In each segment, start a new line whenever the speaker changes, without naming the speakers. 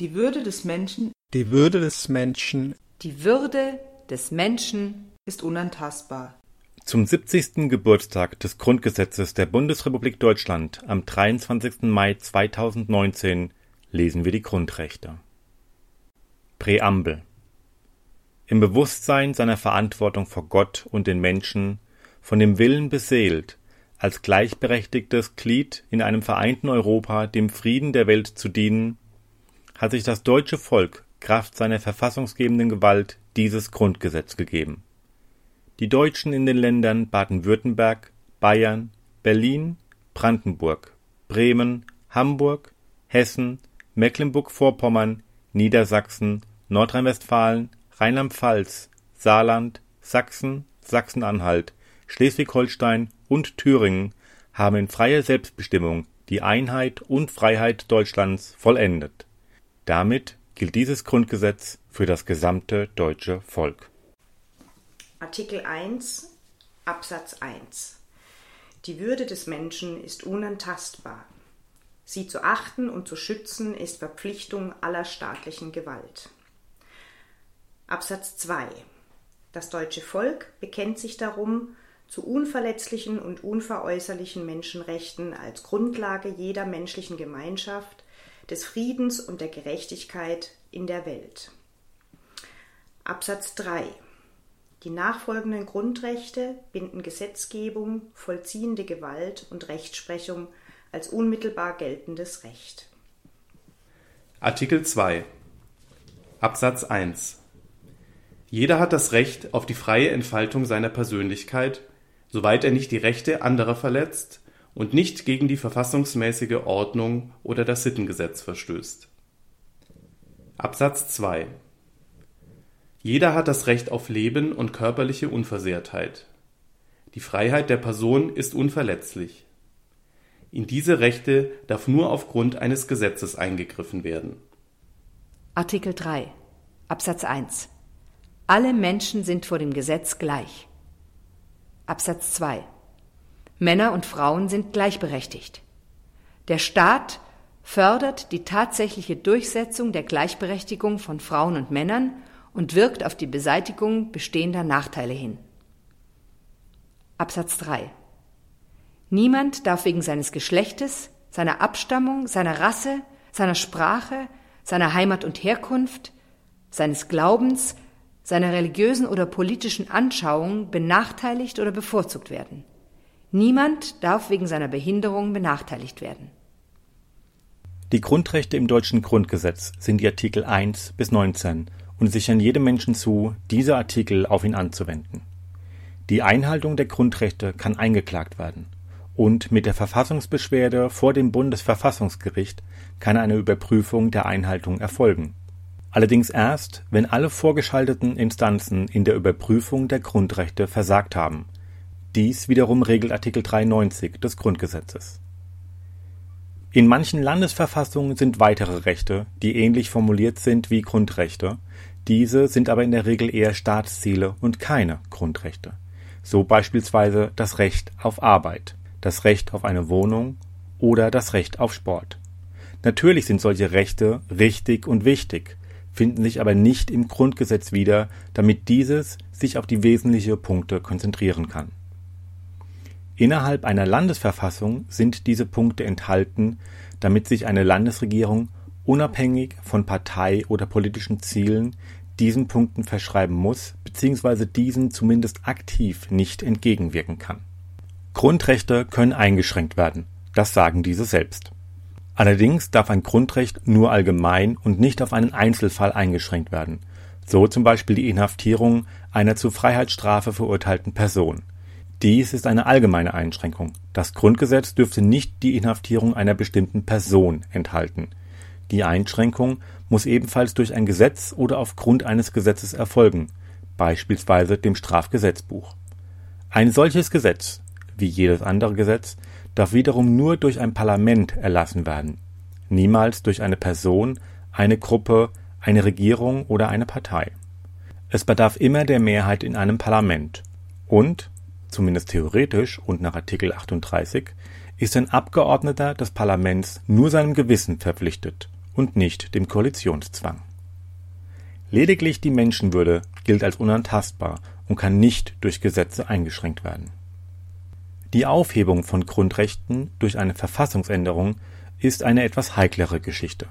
Die Würde des Menschen
Die Würde des Menschen
Die Würde des Menschen
ist unantastbar.
Zum 70. Geburtstag des Grundgesetzes der Bundesrepublik Deutschland am 23. Mai 2019 lesen wir die Grundrechte. Präambel Im Bewusstsein seiner Verantwortung vor Gott und den Menschen, von dem Willen beseelt, als gleichberechtigtes Glied in einem vereinten Europa dem Frieden der Welt zu dienen, hat sich das deutsche Volk Kraft seiner verfassungsgebenden Gewalt dieses Grundgesetz gegeben. Die Deutschen in den Ländern Baden-Württemberg, Bayern, Berlin, Brandenburg, Bremen, Hamburg, Hessen, Mecklenburg-Vorpommern, Niedersachsen, Nordrhein-Westfalen, Rheinland-Pfalz, Saarland, Sachsen, Sachsen-Anhalt, Schleswig-Holstein und Thüringen haben in freier Selbstbestimmung die Einheit und Freiheit Deutschlands vollendet. Damit gilt dieses Grundgesetz für das gesamte deutsche Volk.
Artikel 1 Absatz 1 Die Würde des Menschen ist unantastbar. Sie zu achten und zu schützen ist Verpflichtung aller staatlichen Gewalt. Absatz 2 Das deutsche Volk bekennt sich darum, zu unverletzlichen und unveräußerlichen Menschenrechten als Grundlage jeder menschlichen Gemeinschaft, des Friedens und der Gerechtigkeit in der Welt. Absatz 3 Die nachfolgenden Grundrechte binden Gesetzgebung, vollziehende Gewalt und Rechtsprechung als unmittelbar geltendes Recht.
Artikel 2 Absatz 1 Jeder hat das Recht auf die freie Entfaltung seiner Persönlichkeit, soweit er nicht die Rechte anderer verletzt und nicht gegen die verfassungsmäßige Ordnung oder das Sittengesetz verstößt. Absatz 2 Jeder hat das Recht auf Leben und körperliche Unversehrtheit. Die Freiheit der Person ist unverletzlich. In diese Rechte darf nur aufgrund eines Gesetzes eingegriffen werden.
Artikel 3 Absatz 1 Alle Menschen sind vor dem Gesetz gleich. Absatz 2 Männer und Frauen sind gleichberechtigt. Der Staat fördert die tatsächliche Durchsetzung der Gleichberechtigung von Frauen und Männern und wirkt auf die Beseitigung bestehender Nachteile hin. Absatz 3 Niemand darf wegen seines Geschlechtes, seiner Abstammung, seiner Rasse, seiner Sprache, seiner Heimat und Herkunft, seines Glaubens, seiner religiösen oder politischen Anschauung benachteiligt oder bevorzugt werden. Niemand darf wegen seiner Behinderung benachteiligt werden.
Die Grundrechte im deutschen Grundgesetz sind die Artikel 1 bis 19 und sichern jedem Menschen zu, diese Artikel auf ihn anzuwenden. Die Einhaltung der Grundrechte kann eingeklagt werden und mit der Verfassungsbeschwerde vor dem Bundesverfassungsgericht kann eine Überprüfung der Einhaltung erfolgen. Allerdings erst, wenn alle vorgeschalteten Instanzen in der Überprüfung der Grundrechte versagt haben. Dies wiederum regelt Artikel 93 des Grundgesetzes. In manchen Landesverfassungen sind weitere Rechte, die ähnlich formuliert sind wie Grundrechte, diese sind aber in der Regel eher Staatsziele und keine Grundrechte. So beispielsweise das Recht auf Arbeit das Recht auf eine Wohnung oder das Recht auf Sport. Natürlich sind solche Rechte richtig und wichtig, finden sich aber nicht im Grundgesetz wieder, damit dieses sich auf die wesentlichen Punkte konzentrieren kann. Innerhalb einer Landesverfassung sind diese Punkte enthalten, damit sich eine Landesregierung unabhängig von Partei oder politischen Zielen diesen Punkten verschreiben muss bzw. diesen zumindest aktiv nicht entgegenwirken kann. Grundrechte können eingeschränkt werden, das sagen diese selbst. Allerdings darf ein Grundrecht nur allgemein und nicht auf einen Einzelfall eingeschränkt werden, so zum Beispiel die Inhaftierung einer zu Freiheitsstrafe verurteilten Person. Dies ist eine allgemeine Einschränkung. Das Grundgesetz dürfte nicht die Inhaftierung einer bestimmten Person enthalten. Die Einschränkung muss ebenfalls durch ein Gesetz oder aufgrund eines Gesetzes erfolgen, beispielsweise dem Strafgesetzbuch. Ein solches Gesetz wie jedes andere Gesetz, darf wiederum nur durch ein Parlament erlassen werden, niemals durch eine Person, eine Gruppe, eine Regierung oder eine Partei. Es bedarf immer der Mehrheit in einem Parlament und, zumindest theoretisch und nach Artikel 38, ist ein Abgeordneter des Parlaments nur seinem Gewissen verpflichtet und nicht dem Koalitionszwang. Lediglich die Menschenwürde gilt als unantastbar und kann nicht durch Gesetze eingeschränkt werden. Die Aufhebung von Grundrechten durch eine Verfassungsänderung ist eine etwas heiklere Geschichte.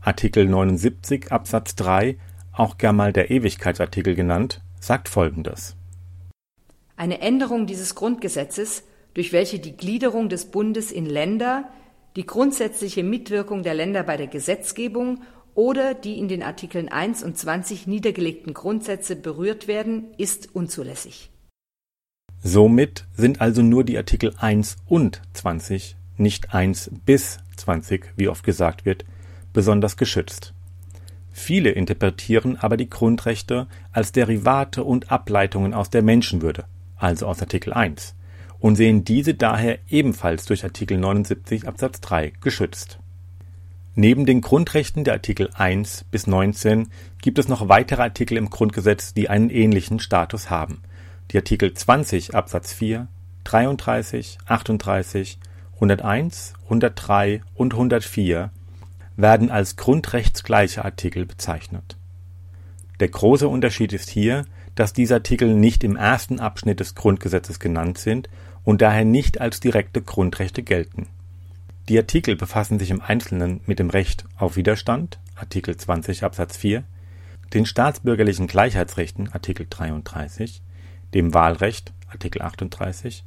Artikel 79 Absatz 3, auch gern mal der Ewigkeitsartikel genannt, sagt folgendes.
Eine Änderung dieses Grundgesetzes, durch welche die Gliederung des Bundes in Länder, die grundsätzliche Mitwirkung der Länder bei der Gesetzgebung oder die in den Artikeln 1 und 20 niedergelegten Grundsätze berührt werden, ist unzulässig.
Somit sind also nur die Artikel 1 und 20, nicht 1 bis 20, wie oft gesagt wird, besonders geschützt. Viele interpretieren aber die Grundrechte als Derivate und Ableitungen aus der Menschenwürde, also aus Artikel 1, und sehen diese daher ebenfalls durch Artikel 79 Absatz 3 geschützt. Neben den Grundrechten der Artikel 1 bis 19 gibt es noch weitere Artikel im Grundgesetz, die einen ähnlichen Status haben. Die Artikel 20 Absatz 4, 33, 38, 101, 103 und 104 werden als grundrechtsgleiche Artikel bezeichnet. Der große Unterschied ist hier, dass diese Artikel nicht im ersten Abschnitt des Grundgesetzes genannt sind und daher nicht als direkte Grundrechte gelten die Artikel befassen sich im Einzelnen mit dem Recht auf Widerstand (Artikel 20 Absatz 4), den staatsbürgerlichen Gleichheitsrechten (Artikel 33), dem Wahlrecht (Artikel 38)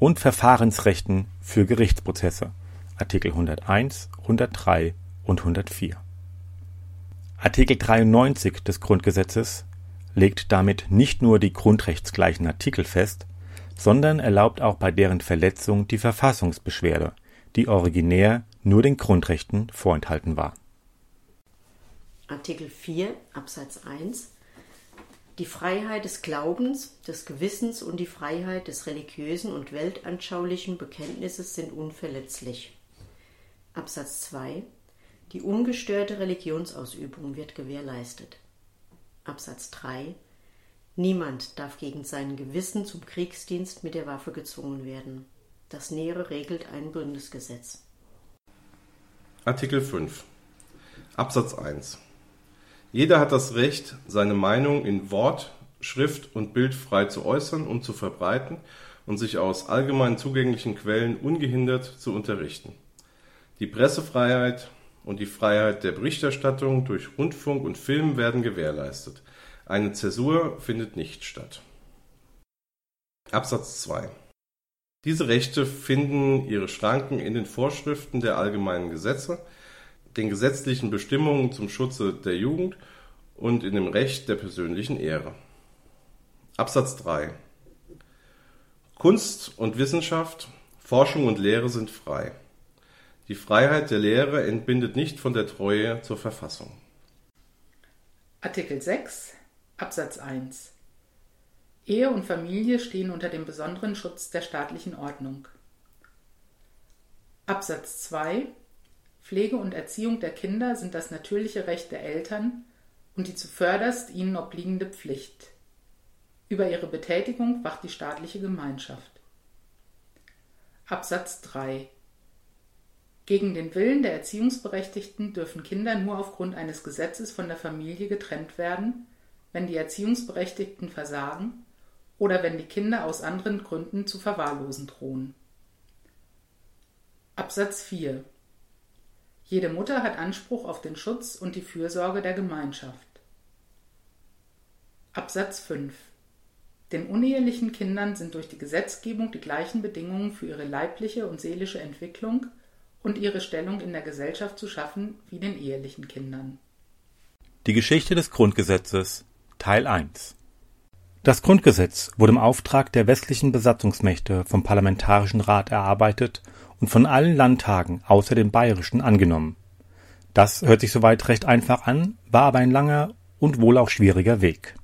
und Verfahrensrechten für Gerichtsprozesse (Artikel 101, 103 und 104). Artikel 93 des Grundgesetzes legt damit nicht nur die grundrechtsgleichen Artikel fest, sondern erlaubt auch bei deren Verletzung die Verfassungsbeschwerde die originär nur den Grundrechten vorenthalten war.
Artikel 4 Absatz 1 Die Freiheit des Glaubens, des Gewissens und die Freiheit des religiösen und weltanschaulichen Bekenntnisses sind unverletzlich. Absatz 2 Die ungestörte Religionsausübung wird gewährleistet. Absatz 3 Niemand darf gegen sein Gewissen zum Kriegsdienst mit der Waffe gezwungen werden. Das Nähere regelt ein Bundesgesetz.
Artikel 5 Absatz 1 Jeder hat das Recht, seine Meinung in Wort, Schrift und Bild frei zu äußern und zu verbreiten und sich aus allgemein zugänglichen Quellen ungehindert zu unterrichten. Die Pressefreiheit und die Freiheit der Berichterstattung durch Rundfunk und Film werden gewährleistet. Eine Zäsur findet nicht statt. Absatz 2 diese Rechte finden ihre Schranken in den Vorschriften der allgemeinen Gesetze, den gesetzlichen Bestimmungen zum Schutze der Jugend und in dem Recht der persönlichen Ehre. Absatz 3 Kunst und Wissenschaft, Forschung und Lehre sind frei. Die Freiheit der Lehre entbindet nicht von der Treue zur Verfassung.
Artikel 6 Absatz 1 Ehe und Familie stehen unter dem besonderen Schutz der staatlichen Ordnung. Absatz 2 Pflege und Erziehung der Kinder sind das natürliche Recht der Eltern und die zuvörderst ihnen obliegende Pflicht. Über ihre Betätigung wacht die staatliche Gemeinschaft. Absatz 3 Gegen den Willen der Erziehungsberechtigten dürfen Kinder nur aufgrund eines Gesetzes von der Familie getrennt werden, wenn die Erziehungsberechtigten versagen oder wenn die Kinder aus anderen Gründen zu verwahrlosen drohen. Absatz 4 Jede Mutter hat Anspruch auf den Schutz und die Fürsorge der Gemeinschaft. Absatz 5 Den unehelichen Kindern sind durch die Gesetzgebung die gleichen Bedingungen für ihre leibliche und seelische Entwicklung und ihre Stellung in der Gesellschaft zu schaffen wie den ehelichen Kindern.
Die Geschichte des Grundgesetzes Teil 1 das Grundgesetz wurde im Auftrag der westlichen Besatzungsmächte vom Parlamentarischen Rat erarbeitet und von allen Landtagen außer dem bayerischen angenommen. Das hört sich soweit recht einfach an, war aber ein langer und wohl auch schwieriger Weg.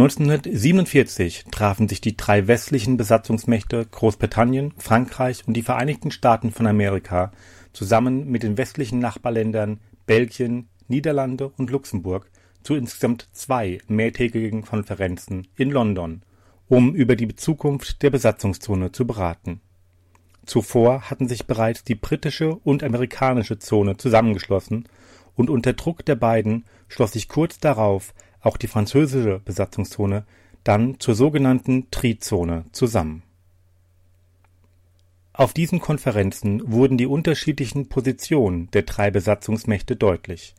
1947 trafen sich die drei westlichen Besatzungsmächte Großbritannien, Frankreich und die Vereinigten Staaten von Amerika zusammen mit den westlichen Nachbarländern Belgien, Niederlande und Luxemburg zu insgesamt zwei mehrtägigen Konferenzen in London, um über die Zukunft der Besatzungszone zu beraten. Zuvor hatten sich bereits die britische und amerikanische Zone zusammengeschlossen, und unter Druck der beiden schloss sich kurz darauf auch die französische Besatzungszone dann zur sogenannten Trizone zusammen. Auf diesen Konferenzen wurden die unterschiedlichen Positionen der drei Besatzungsmächte deutlich.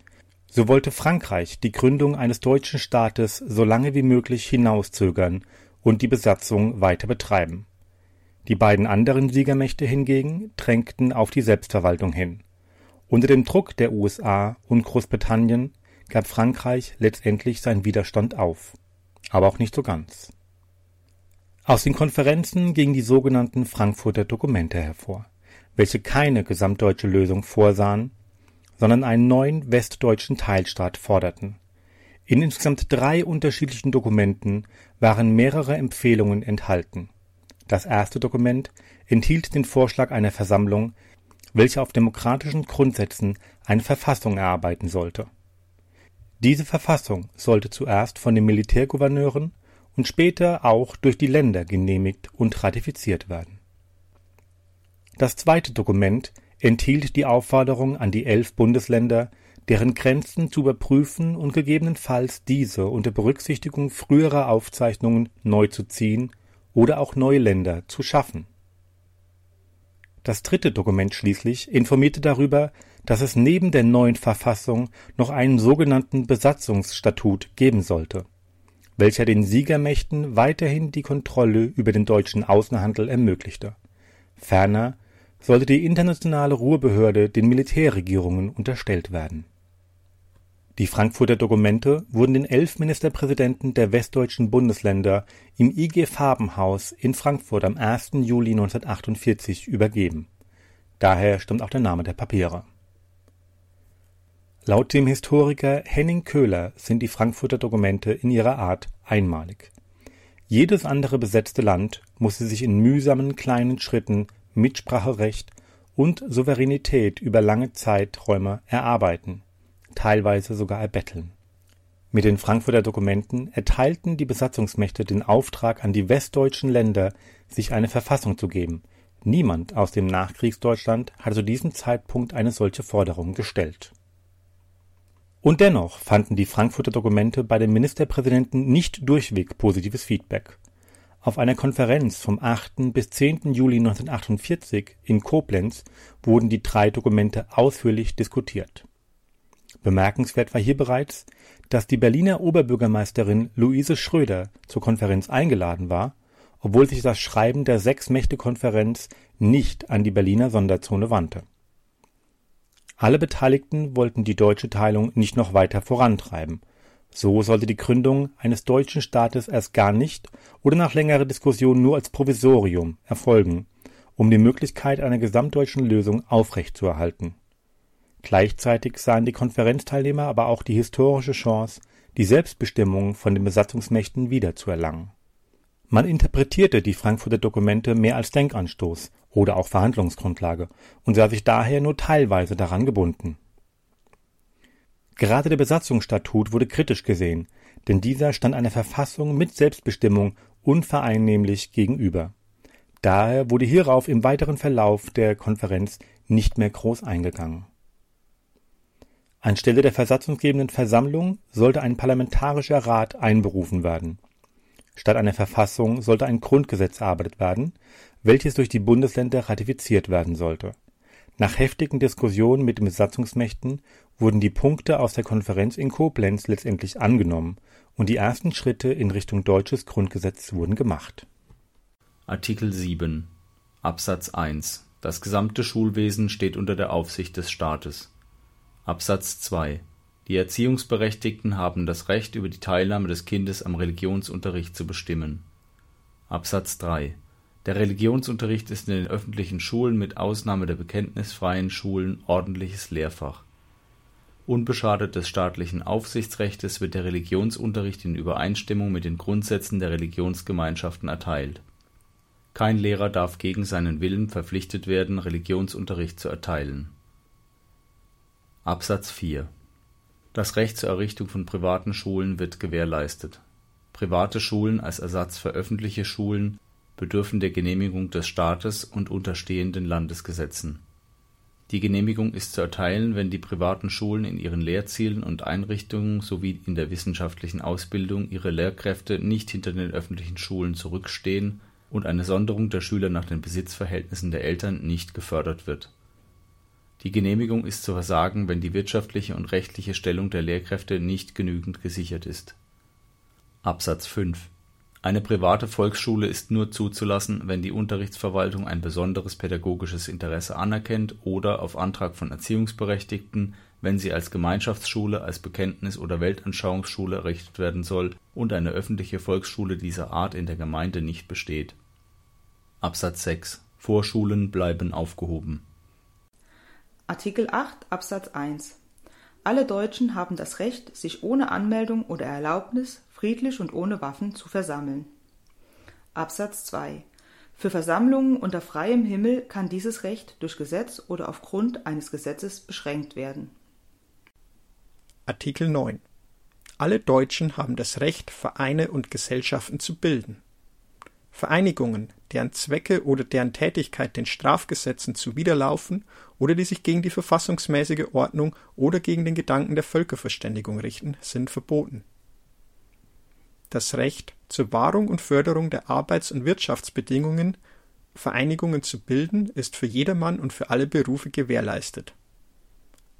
So wollte Frankreich die Gründung eines deutschen Staates so lange wie möglich hinauszögern und die Besatzung weiter betreiben. Die beiden anderen Siegermächte hingegen drängten auf die Selbstverwaltung hin. Unter dem Druck der USA und Großbritannien gab Frankreich letztendlich seinen Widerstand auf. Aber auch nicht so ganz. Aus den Konferenzen gingen die sogenannten Frankfurter Dokumente hervor, welche keine gesamtdeutsche Lösung vorsahen, sondern einen neuen westdeutschen Teilstaat forderten. In insgesamt drei unterschiedlichen Dokumenten waren mehrere Empfehlungen enthalten. Das erste Dokument enthielt den Vorschlag einer Versammlung, welche auf demokratischen Grundsätzen eine Verfassung erarbeiten sollte. Diese Verfassung sollte zuerst von den Militärgouverneuren und später auch durch die Länder genehmigt und ratifiziert werden. Das zweite Dokument enthielt die Aufforderung an die elf Bundesländer, deren Grenzen zu überprüfen und gegebenenfalls diese unter Berücksichtigung früherer Aufzeichnungen neu zu ziehen oder auch neue Länder zu schaffen. Das dritte Dokument schließlich informierte darüber, dass es neben der neuen Verfassung noch einen sogenannten Besatzungsstatut geben sollte, welcher den Siegermächten weiterhin die Kontrolle über den deutschen Außenhandel ermöglichte. Ferner sollte die internationale Ruhrbehörde den Militärregierungen unterstellt werden. Die Frankfurter Dokumente wurden den elf Ministerpräsidenten der westdeutschen Bundesländer im IG Farbenhaus in Frankfurt am 1. Juli 1948 übergeben. Daher stammt auch der Name der Papiere. Laut dem Historiker Henning Köhler sind die Frankfurter Dokumente in ihrer Art einmalig. Jedes andere besetzte Land musste sich in mühsamen kleinen Schritten Mitspracherecht und Souveränität über lange Zeiträume erarbeiten, teilweise sogar erbetteln. Mit den Frankfurter Dokumenten erteilten die Besatzungsmächte den Auftrag an die westdeutschen Länder, sich eine Verfassung zu geben. Niemand aus dem Nachkriegsdeutschland hatte zu diesem Zeitpunkt eine solche Forderung gestellt. Und dennoch fanden die Frankfurter Dokumente bei den Ministerpräsidenten nicht durchweg positives Feedback. Auf einer Konferenz vom 8. bis 10. Juli 1948 in Koblenz wurden die drei Dokumente ausführlich diskutiert. Bemerkenswert war hier bereits, dass die Berliner Oberbürgermeisterin Luise Schröder zur Konferenz eingeladen war, obwohl sich das Schreiben der Sechs-Mächte-Konferenz nicht an die Berliner Sonderzone wandte. Alle Beteiligten wollten die deutsche Teilung nicht noch weiter vorantreiben so sollte die Gründung eines deutschen Staates erst gar nicht oder nach längerer Diskussion nur als Provisorium erfolgen, um die Möglichkeit einer gesamtdeutschen Lösung aufrechtzuerhalten. Gleichzeitig sahen die Konferenzteilnehmer aber auch die historische Chance, die Selbstbestimmung von den Besatzungsmächten wiederzuerlangen. Man interpretierte die Frankfurter Dokumente mehr als Denkanstoß oder auch Verhandlungsgrundlage und sah sich daher nur teilweise daran gebunden Gerade der Besatzungsstatut wurde kritisch gesehen, denn dieser stand einer Verfassung mit Selbstbestimmung unvereinnehmlich gegenüber. Daher wurde hierauf im weiteren Verlauf der Konferenz nicht mehr groß eingegangen. Anstelle der versatzungsgebenden Versammlung sollte ein parlamentarischer Rat einberufen werden. Statt einer Verfassung sollte ein Grundgesetz erarbeitet werden, welches durch die Bundesländer ratifiziert werden sollte. Nach heftigen Diskussionen mit den Besatzungsmächten wurden die Punkte aus der Konferenz in Koblenz letztendlich angenommen und die ersten Schritte in Richtung deutsches Grundgesetz wurden gemacht.
Artikel 7 Absatz 1 Das gesamte Schulwesen steht unter der Aufsicht des Staates. Absatz 2 Die Erziehungsberechtigten haben das Recht, über die Teilnahme des Kindes am Religionsunterricht zu bestimmen. Absatz 3 Der Religionsunterricht ist in den öffentlichen Schulen mit Ausnahme der bekenntnisfreien Schulen ordentliches Lehrfach Unbeschadet des staatlichen Aufsichtsrechtes wird der Religionsunterricht in Übereinstimmung mit den Grundsätzen der Religionsgemeinschaften erteilt. Kein Lehrer darf gegen seinen Willen verpflichtet werden, Religionsunterricht zu erteilen. Absatz 4 Das Recht zur Errichtung von privaten Schulen wird gewährleistet. Private Schulen als Ersatz für öffentliche Schulen bedürfen der Genehmigung des Staates und unterstehenden Landesgesetzen. Die Genehmigung ist zu erteilen, wenn die privaten Schulen in ihren Lehrzielen und Einrichtungen sowie in der wissenschaftlichen Ausbildung ihre Lehrkräfte nicht hinter den öffentlichen Schulen zurückstehen und eine Sonderung der Schüler nach den Besitzverhältnissen der Eltern nicht gefördert wird. Die Genehmigung ist zu versagen, wenn die wirtschaftliche und rechtliche Stellung der Lehrkräfte nicht genügend gesichert ist. Absatz 5 Eine private Volksschule ist nur zuzulassen, wenn die Unterrichtsverwaltung ein besonderes pädagogisches Interesse anerkennt oder auf Antrag von Erziehungsberechtigten, wenn sie als Gemeinschaftsschule, als Bekenntnis oder Weltanschauungsschule errichtet werden soll und eine öffentliche Volksschule dieser Art in der Gemeinde nicht besteht. Absatz 6 Vorschulen bleiben aufgehoben
Artikel 8 Absatz 1 Alle Deutschen haben das Recht, sich ohne Anmeldung oder Erlaubnis friedlich und ohne Waffen zu versammeln. Absatz 2 Für Versammlungen unter freiem Himmel kann dieses Recht durch Gesetz oder aufgrund eines Gesetzes beschränkt werden.
Artikel 9 Alle Deutschen haben das Recht, Vereine und Gesellschaften zu bilden. Vereinigungen, deren Zwecke oder deren Tätigkeit den Strafgesetzen zuwiderlaufen oder die sich gegen die verfassungsmäßige Ordnung oder gegen den Gedanken der Völkerverständigung richten, sind verboten. Das Recht zur Wahrung und Förderung der Arbeits- und Wirtschaftsbedingungen, Vereinigungen zu bilden, ist für jedermann und für alle Berufe gewährleistet.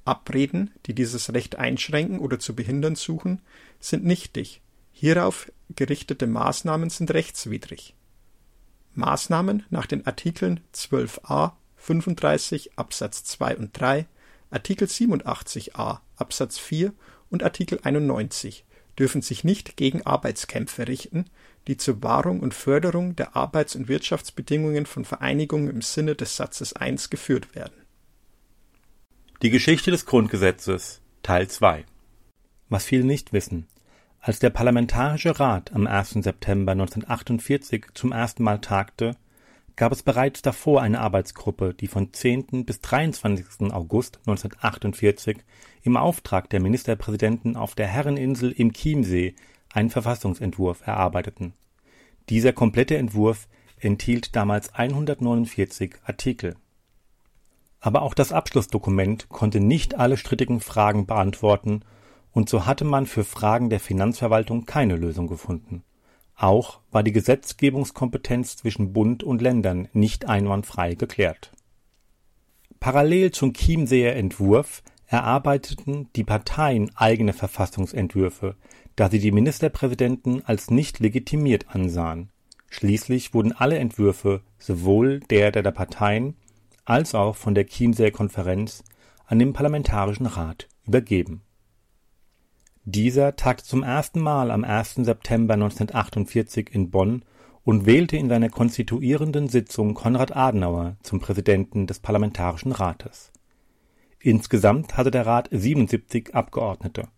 Abreden, die dieses Recht einschränken oder zu behindern suchen, sind nichtig. Hierauf gerichtete Maßnahmen sind rechtswidrig. Maßnahmen nach den Artikeln 12a, 35 Absatz 2 und 3, Artikel 87a Absatz 4 und Artikel 91 dürfen sich nicht gegen Arbeitskämpfe richten, die zur Wahrung und Förderung der Arbeits- und Wirtschaftsbedingungen von Vereinigungen im Sinne des Satzes 1 geführt werden.
Die Geschichte des Grundgesetzes Teil 2 Was viele nicht wissen, als der Parlamentarische Rat am 1. September 1948 zum ersten Mal tagte, gab es bereits davor eine Arbeitsgruppe, die von 10. bis 23. August 1948 im Auftrag der Ministerpräsidenten auf der Herreninsel im Chiemsee einen Verfassungsentwurf erarbeiteten. Dieser komplette Entwurf enthielt damals 149 Artikel. Aber auch das Abschlussdokument konnte nicht alle strittigen Fragen beantworten und so hatte man für Fragen der Finanzverwaltung keine Lösung gefunden. Auch war die Gesetzgebungskompetenz zwischen Bund und Ländern nicht einwandfrei geklärt. Parallel zum Chiemseer Entwurf erarbeiteten die Parteien eigene Verfassungsentwürfe, da sie die Ministerpräsidenten als nicht legitimiert ansahen. Schließlich wurden alle Entwürfe, sowohl der der Parteien als auch von der Chiemseer Konferenz, an den Parlamentarischen Rat übergeben dieser tagte zum ersten Mal am 1. September 1948 in Bonn und wählte in seiner konstituierenden Sitzung Konrad Adenauer zum Präsidenten des Parlamentarischen Rates. Insgesamt hatte der Rat 77 Abgeordnete.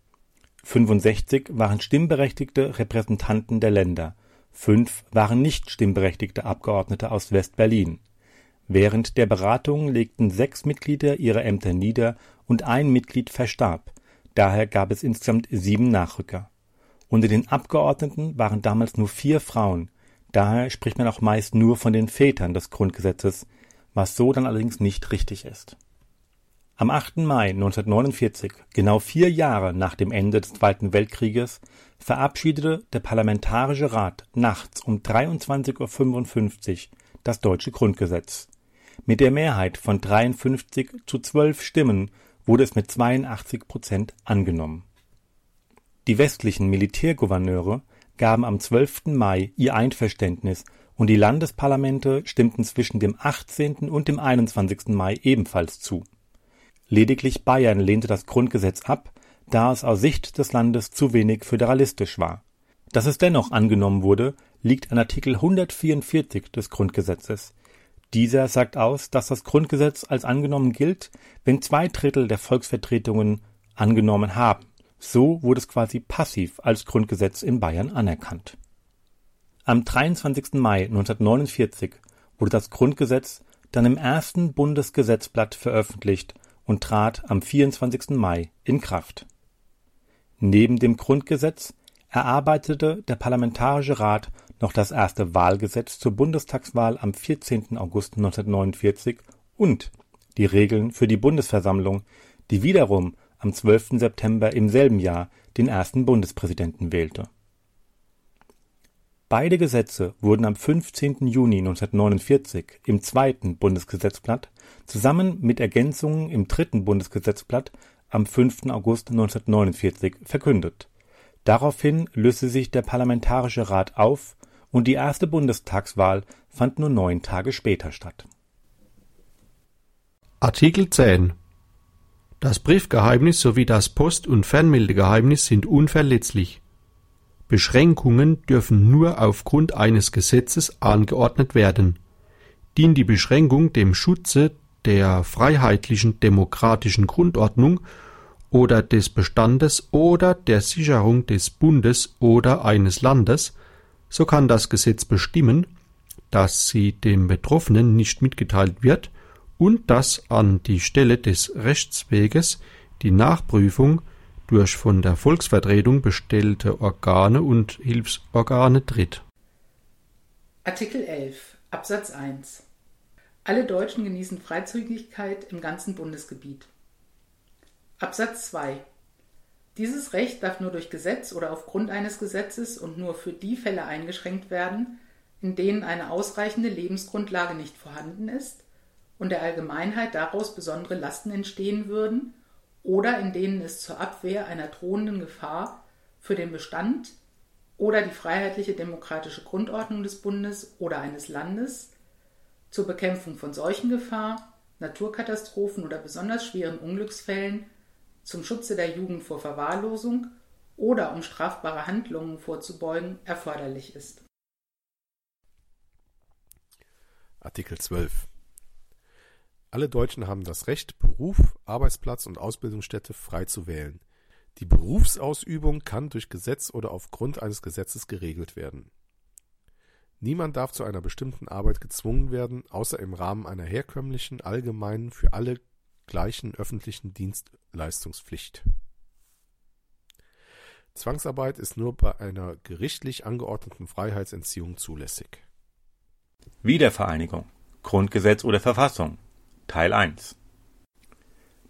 65 waren stimmberechtigte Repräsentanten der Länder, fünf waren nicht stimmberechtigte Abgeordnete aus West-Berlin. Während der Beratungen legten sechs Mitglieder ihre Ämter nieder und ein Mitglied verstarb Daher gab es insgesamt sieben Nachrücker. Unter den Abgeordneten waren damals nur vier Frauen, daher spricht man auch meist nur von den Vätern des Grundgesetzes, was so dann allerdings nicht richtig ist. Am 8. Mai 1949, genau vier Jahre nach dem Ende des Zweiten Weltkrieges, verabschiedete der Parlamentarische Rat nachts um 23.55 Uhr das deutsche Grundgesetz. Mit der Mehrheit von 53 zu 12 Stimmen wurde es mit 82 Prozent angenommen. Die westlichen Militärgouverneure gaben am 12. Mai ihr Einverständnis und die Landesparlamente stimmten zwischen dem 18. und dem 21. Mai ebenfalls zu. Lediglich Bayern lehnte das Grundgesetz ab, da es aus Sicht des Landes zu wenig föderalistisch war. Dass es dennoch angenommen wurde, liegt an Artikel 144 des Grundgesetzes, dieser sagt aus, dass das Grundgesetz als angenommen gilt, wenn zwei Drittel der Volksvertretungen angenommen haben. So wurde es quasi passiv als Grundgesetz in Bayern anerkannt. Am 23. Mai 1949 wurde das Grundgesetz dann im ersten Bundesgesetzblatt veröffentlicht und trat am 24. Mai in Kraft. Neben dem Grundgesetz erarbeitete der Parlamentarische Rat noch das erste Wahlgesetz zur Bundestagswahl am 14. August 1949 und die Regeln für die Bundesversammlung, die wiederum am 12. September im selben Jahr den ersten Bundespräsidenten wählte. Beide Gesetze wurden am 15. Juni 1949 im zweiten Bundesgesetzblatt zusammen mit Ergänzungen im dritten Bundesgesetzblatt am 5. August 1949 verkündet. Daraufhin löste sich der Parlamentarische Rat auf und die erste Bundestagswahl fand nur neun Tage später statt.
Artikel 10 Das Briefgeheimnis sowie das Post- und Fernmeldegeheimnis sind unverletzlich. Beschränkungen dürfen nur aufgrund eines Gesetzes angeordnet werden. Dient die Beschränkung dem Schutze der freiheitlichen demokratischen Grundordnung oder des Bestandes oder der Sicherung des Bundes oder eines Landes, so kann das Gesetz bestimmen, dass sie dem Betroffenen nicht mitgeteilt wird und dass an die Stelle des Rechtsweges die Nachprüfung durch von der Volksvertretung bestellte Organe und Hilfsorgane tritt.
Artikel 11 Absatz 1 alle Deutschen genießen Freizügigkeit im ganzen Bundesgebiet. Absatz 2 Dieses Recht darf nur durch Gesetz oder aufgrund eines Gesetzes und nur für die Fälle eingeschränkt werden, in denen eine ausreichende Lebensgrundlage nicht vorhanden ist und der Allgemeinheit daraus besondere Lasten entstehen würden oder in denen es zur Abwehr einer drohenden Gefahr für den Bestand oder die freiheitliche demokratische Grundordnung des Bundes oder eines Landes zur Bekämpfung von Seuchengefahr, Naturkatastrophen oder besonders schweren Unglücksfällen, zum Schutze der Jugend vor Verwahrlosung oder um strafbare Handlungen vorzubeugen, erforderlich ist.
Artikel 12 Alle Deutschen haben das Recht, Beruf, Arbeitsplatz und Ausbildungsstätte frei zu wählen. Die Berufsausübung kann durch Gesetz oder aufgrund eines Gesetzes geregelt werden Niemand darf zu einer bestimmten Arbeit gezwungen werden, außer im Rahmen einer herkömmlichen, allgemeinen, für alle gleichen öffentlichen Dienstleistungspflicht. Zwangsarbeit ist nur bei einer gerichtlich angeordneten Freiheitsentziehung zulässig.
Wiedervereinigung Grundgesetz oder Verfassung Teil 1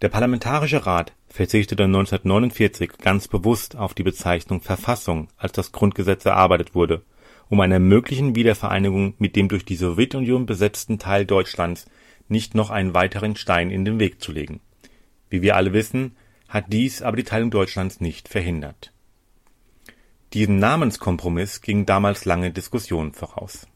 Der Parlamentarische Rat verzichtete 1949 ganz bewusst auf die Bezeichnung Verfassung, als das Grundgesetz erarbeitet wurde um einer möglichen Wiedervereinigung mit dem durch die Sowjetunion besetzten Teil Deutschlands nicht noch einen weiteren Stein in den Weg zu legen. Wie wir alle wissen, hat dies aber die Teilung Deutschlands nicht verhindert. Diesem Namenskompromiss gingen damals lange Diskussionen voraus.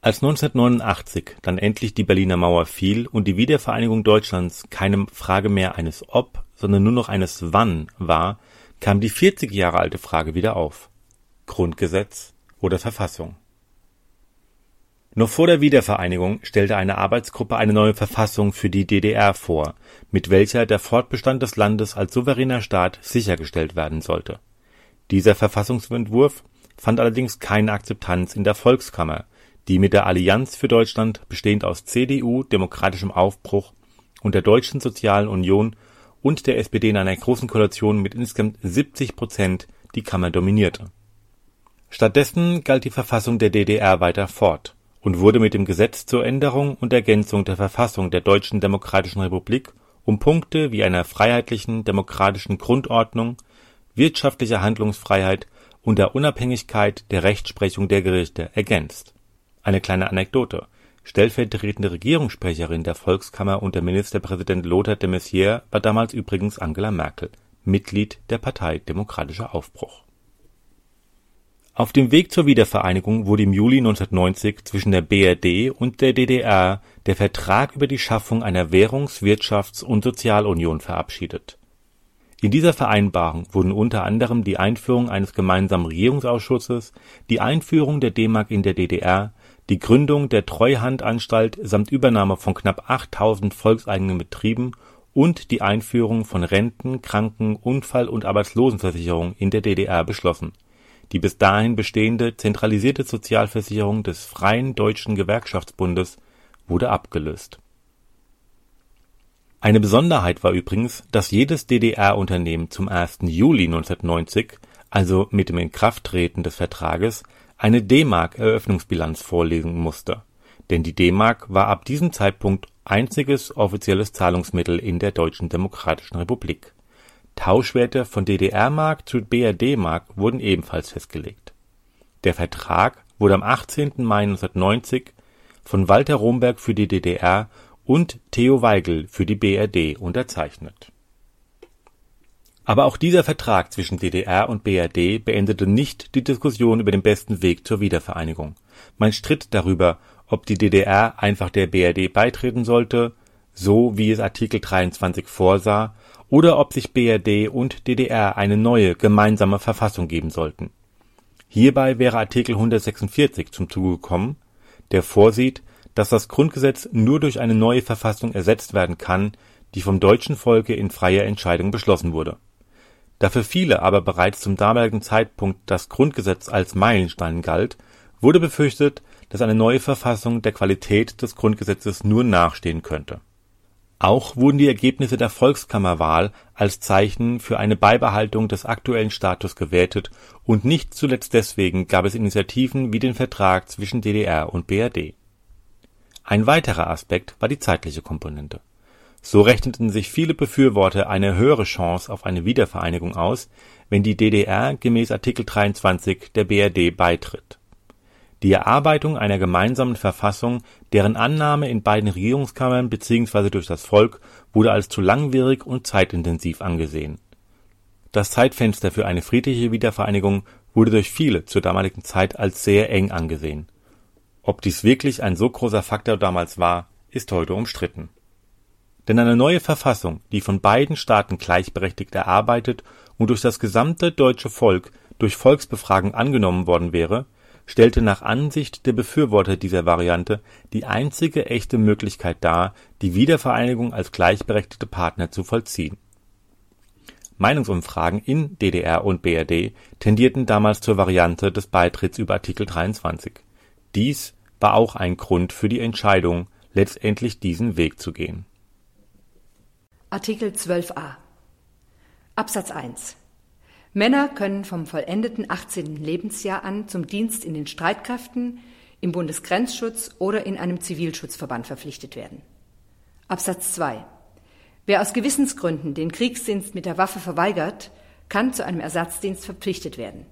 Als 1989 dann endlich die Berliner Mauer fiel und die Wiedervereinigung Deutschlands keine Frage mehr eines Ob, sondern nur noch eines Wann war, kam die 40 Jahre alte Frage wieder auf: Grundgesetz oder Verfassung? Noch vor der Wiedervereinigung stellte eine Arbeitsgruppe eine neue Verfassung für die DDR vor, mit welcher der Fortbestand des Landes als souveräner Staat sichergestellt werden sollte. Dieser Verfassungsentwurf fand allerdings keine Akzeptanz in der Volkskammer, die mit der Allianz für Deutschland, bestehend aus CDU, Demokratischem Aufbruch und der Deutschen Sozialen Union und der SPD in einer großen Koalition mit insgesamt 70 Prozent die Kammer dominierte. Stattdessen galt die Verfassung der DDR weiter fort und wurde mit dem Gesetz zur Änderung und Ergänzung der Verfassung der Deutschen Demokratischen Republik um Punkte wie einer freiheitlichen demokratischen Grundordnung, wirtschaftlicher Handlungsfreiheit und der Unabhängigkeit der Rechtsprechung der Gerichte ergänzt. Eine kleine Anekdote Stellvertretende Regierungssprecherin der Volkskammer unter Ministerpräsident Lothar de Maizière war damals übrigens Angela Merkel, Mitglied der Partei Demokratischer Aufbruch. Auf dem Weg zur Wiedervereinigung wurde im Juli 1990 zwischen der BRD und der DDR der Vertrag über die Schaffung einer Währungs Wirtschafts und Sozialunion verabschiedet. In dieser Vereinbarung wurden unter anderem die Einführung eines gemeinsamen Regierungsausschusses, die Einführung der D-Mark in der DDR die Gründung der Treuhandanstalt samt Übernahme von knapp 8000 volkseigenen Betrieben und die Einführung von Renten Kranken Unfall und Arbeitslosenversicherung in der DDR beschlossen. Die bis dahin bestehende zentralisierte Sozialversicherung des Freien Deutschen Gewerkschaftsbundes wurde abgelöst. Eine Besonderheit war übrigens, dass jedes DDR-Unternehmen zum 1. Juli 1990 also mit dem Inkrafttreten des Vertrages, eine D-Mark-Eröffnungsbilanz vorlegen musste, denn die D-Mark war ab diesem Zeitpunkt einziges offizielles Zahlungsmittel in der Deutschen Demokratischen Republik. Tauschwerte von DDR-Mark zu BRD-Mark wurden ebenfalls festgelegt. Der Vertrag wurde am 18. Mai 1990 von Walter Romberg für die DDR und Theo Weigel für die BRD unterzeichnet. Aber auch dieser Vertrag zwischen DDR und BRD beendete nicht die Diskussion über den besten Weg zur Wiedervereinigung. Man stritt darüber, ob die DDR einfach der BRD beitreten sollte, so wie es Artikel 23 vorsah, oder ob sich BRD und DDR eine neue gemeinsame Verfassung geben sollten. Hierbei wäre Artikel 146 zum Zuge gekommen, der vorsieht, dass das Grundgesetz nur durch eine neue Verfassung ersetzt werden kann, die vom deutschen Volke in freier Entscheidung beschlossen wurde. Da für viele aber bereits zum damaligen Zeitpunkt das Grundgesetz als Meilenstein galt, wurde befürchtet, dass eine neue Verfassung der Qualität des Grundgesetzes nur nachstehen könnte. Auch wurden die Ergebnisse der Volkskammerwahl als Zeichen für eine Beibehaltung des aktuellen Status gewertet und nicht zuletzt deswegen gab es Initiativen wie den Vertrag zwischen DDR und BRD. Ein weiterer Aspekt war die zeitliche Komponente. So rechneten sich viele Befürworter eine höhere Chance auf eine Wiedervereinigung aus, wenn die DDR gemäß Artikel 23 der BRD beitritt die Erarbeitung einer gemeinsamen Verfassung, deren Annahme in beiden Regierungskammern bzw. durch das Volk wurde als zu langwierig und zeitintensiv angesehen. Das Zeitfenster für eine friedliche Wiedervereinigung wurde durch viele zur damaligen Zeit als sehr eng angesehen. Ob dies wirklich ein so großer Faktor damals war, ist heute umstritten. Denn eine neue Verfassung, die von beiden Staaten gleichberechtigt erarbeitet und durch das gesamte deutsche Volk durch Volksbefragung angenommen worden wäre stellte nach Ansicht der Befürworter dieser Variante die einzige echte Möglichkeit dar, die Wiedervereinigung als gleichberechtigte Partner zu vollziehen. Meinungsumfragen in DDR und BRD tendierten damals zur Variante des Beitritts über Artikel 23. Dies war auch ein Grund für die Entscheidung, letztendlich diesen Weg zu gehen.
Artikel 12a Absatz 1 Männer können vom vollendeten 18. Lebensjahr an zum Dienst in den Streitkräften, im Bundesgrenzschutz oder in einem Zivilschutzverband verpflichtet werden. Absatz 2. Wer aus Gewissensgründen den Kriegsdienst mit der Waffe verweigert, kann zu einem Ersatzdienst verpflichtet werden.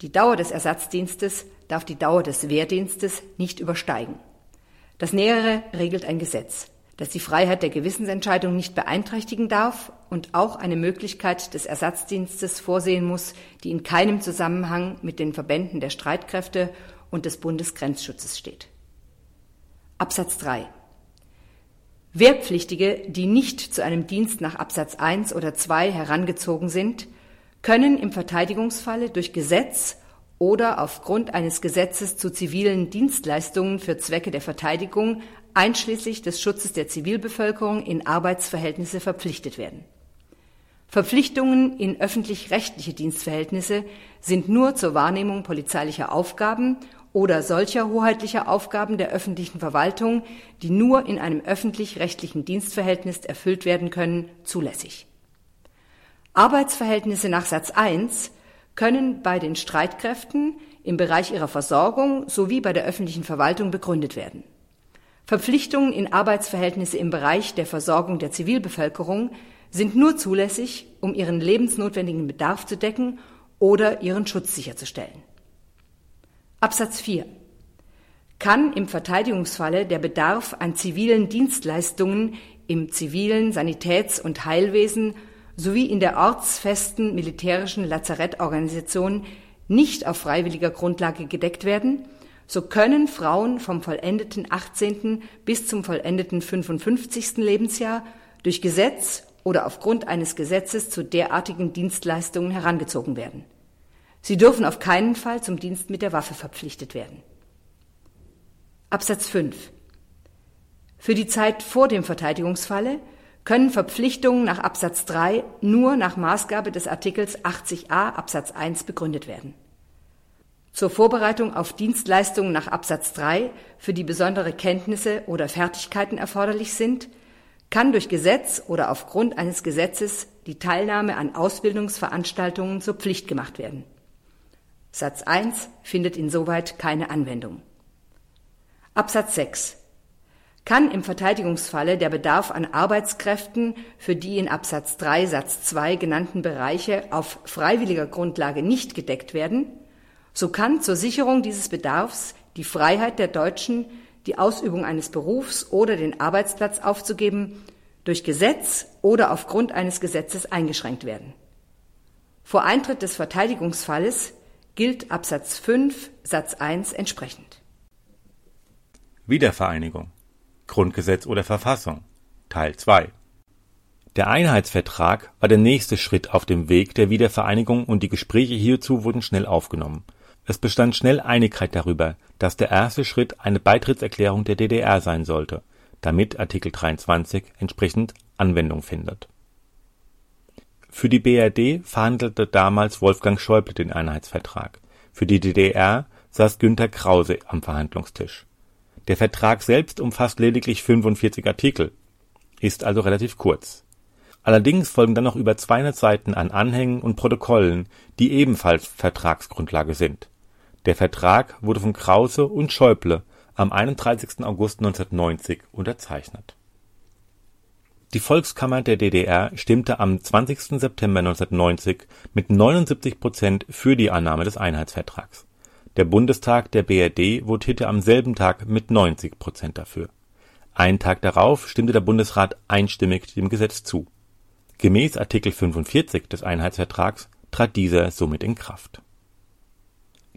Die Dauer des Ersatzdienstes darf die Dauer des Wehrdienstes nicht übersteigen. Das Nähere regelt ein Gesetz das die Freiheit der Gewissensentscheidung nicht beeinträchtigen darf und auch eine Möglichkeit des Ersatzdienstes vorsehen muss, die in keinem Zusammenhang mit den Verbänden der Streitkräfte und des Bundesgrenzschutzes steht. Absatz 3. Wehrpflichtige, die nicht zu einem Dienst nach Absatz 1 oder 2 herangezogen sind, können im Verteidigungsfalle durch Gesetz oder aufgrund eines Gesetzes zu zivilen Dienstleistungen für Zwecke der Verteidigung einschließlich des Schutzes der Zivilbevölkerung in Arbeitsverhältnisse verpflichtet werden. Verpflichtungen in öffentlich-rechtliche Dienstverhältnisse sind nur zur Wahrnehmung polizeilicher Aufgaben oder solcher hoheitlicher Aufgaben der öffentlichen Verwaltung, die nur in einem öffentlich-rechtlichen Dienstverhältnis erfüllt werden können, zulässig. Arbeitsverhältnisse nach Satz 1 können bei den Streitkräften im Bereich ihrer Versorgung sowie bei der öffentlichen Verwaltung begründet werden. Verpflichtungen in Arbeitsverhältnisse im Bereich der Versorgung der Zivilbevölkerung sind nur zulässig, um ihren lebensnotwendigen Bedarf zu decken oder ihren Schutz sicherzustellen. Absatz 4 kann im Verteidigungsfalle der Bedarf an zivilen Dienstleistungen im zivilen Sanitäts- und Heilwesen sowie in der ortsfesten militärischen Lazarettorganisation nicht auf freiwilliger Grundlage gedeckt werden, so können Frauen vom vollendeten 18. bis zum vollendeten 55. Lebensjahr durch Gesetz oder aufgrund eines Gesetzes zu derartigen Dienstleistungen herangezogen werden. Sie dürfen auf keinen Fall zum Dienst mit der Waffe verpflichtet werden. Absatz 5. Für die Zeit vor dem Verteidigungsfalle können Verpflichtungen nach Absatz 3 nur nach Maßgabe des Artikels 80a Absatz 1 begründet werden zur Vorbereitung auf Dienstleistungen nach Absatz 3, für die besondere Kenntnisse oder Fertigkeiten erforderlich sind, kann durch Gesetz oder aufgrund eines Gesetzes die Teilnahme an Ausbildungsveranstaltungen zur Pflicht gemacht werden. Satz 1 findet insoweit keine Anwendung. Absatz 6 kann im Verteidigungsfalle der Bedarf an Arbeitskräften für die in Absatz 3 Satz 2 genannten Bereiche auf freiwilliger Grundlage nicht gedeckt werden, so kann zur Sicherung dieses Bedarfs die Freiheit der Deutschen, die Ausübung eines Berufs oder den Arbeitsplatz aufzugeben, durch Gesetz oder aufgrund eines Gesetzes eingeschränkt werden. Vor Eintritt des Verteidigungsfalles gilt Absatz 5 Satz 1 entsprechend.
Wiedervereinigung Grundgesetz oder Verfassung Teil 2 Der Einheitsvertrag war der nächste Schritt auf dem Weg der Wiedervereinigung und die Gespräche hierzu wurden schnell aufgenommen. Es bestand schnell Einigkeit darüber, dass der erste Schritt eine Beitrittserklärung der DDR sein sollte, damit Artikel 23 entsprechend Anwendung findet. Für die BRD verhandelte damals Wolfgang Schäuble den Einheitsvertrag, für die DDR saß Günter Krause am Verhandlungstisch der Vertrag selbst umfasst lediglich 45 Artikel, ist also relativ kurz. Allerdings folgen dann noch über 200 Seiten an Anhängen und Protokollen, die ebenfalls Vertragsgrundlage sind. Der Vertrag wurde von Krause und Schäuble am 31. August 1990 unterzeichnet. Die Volkskammer der DDR stimmte am 20. September 1990 mit 79 Prozent für die Annahme des Einheitsvertrags der Bundestag der BRD votierte am selben Tag mit 90 Prozent dafür. Einen Tag darauf stimmte der Bundesrat einstimmig dem Gesetz zu. Gemäß Artikel 45 des Einheitsvertrags trat dieser somit in Kraft.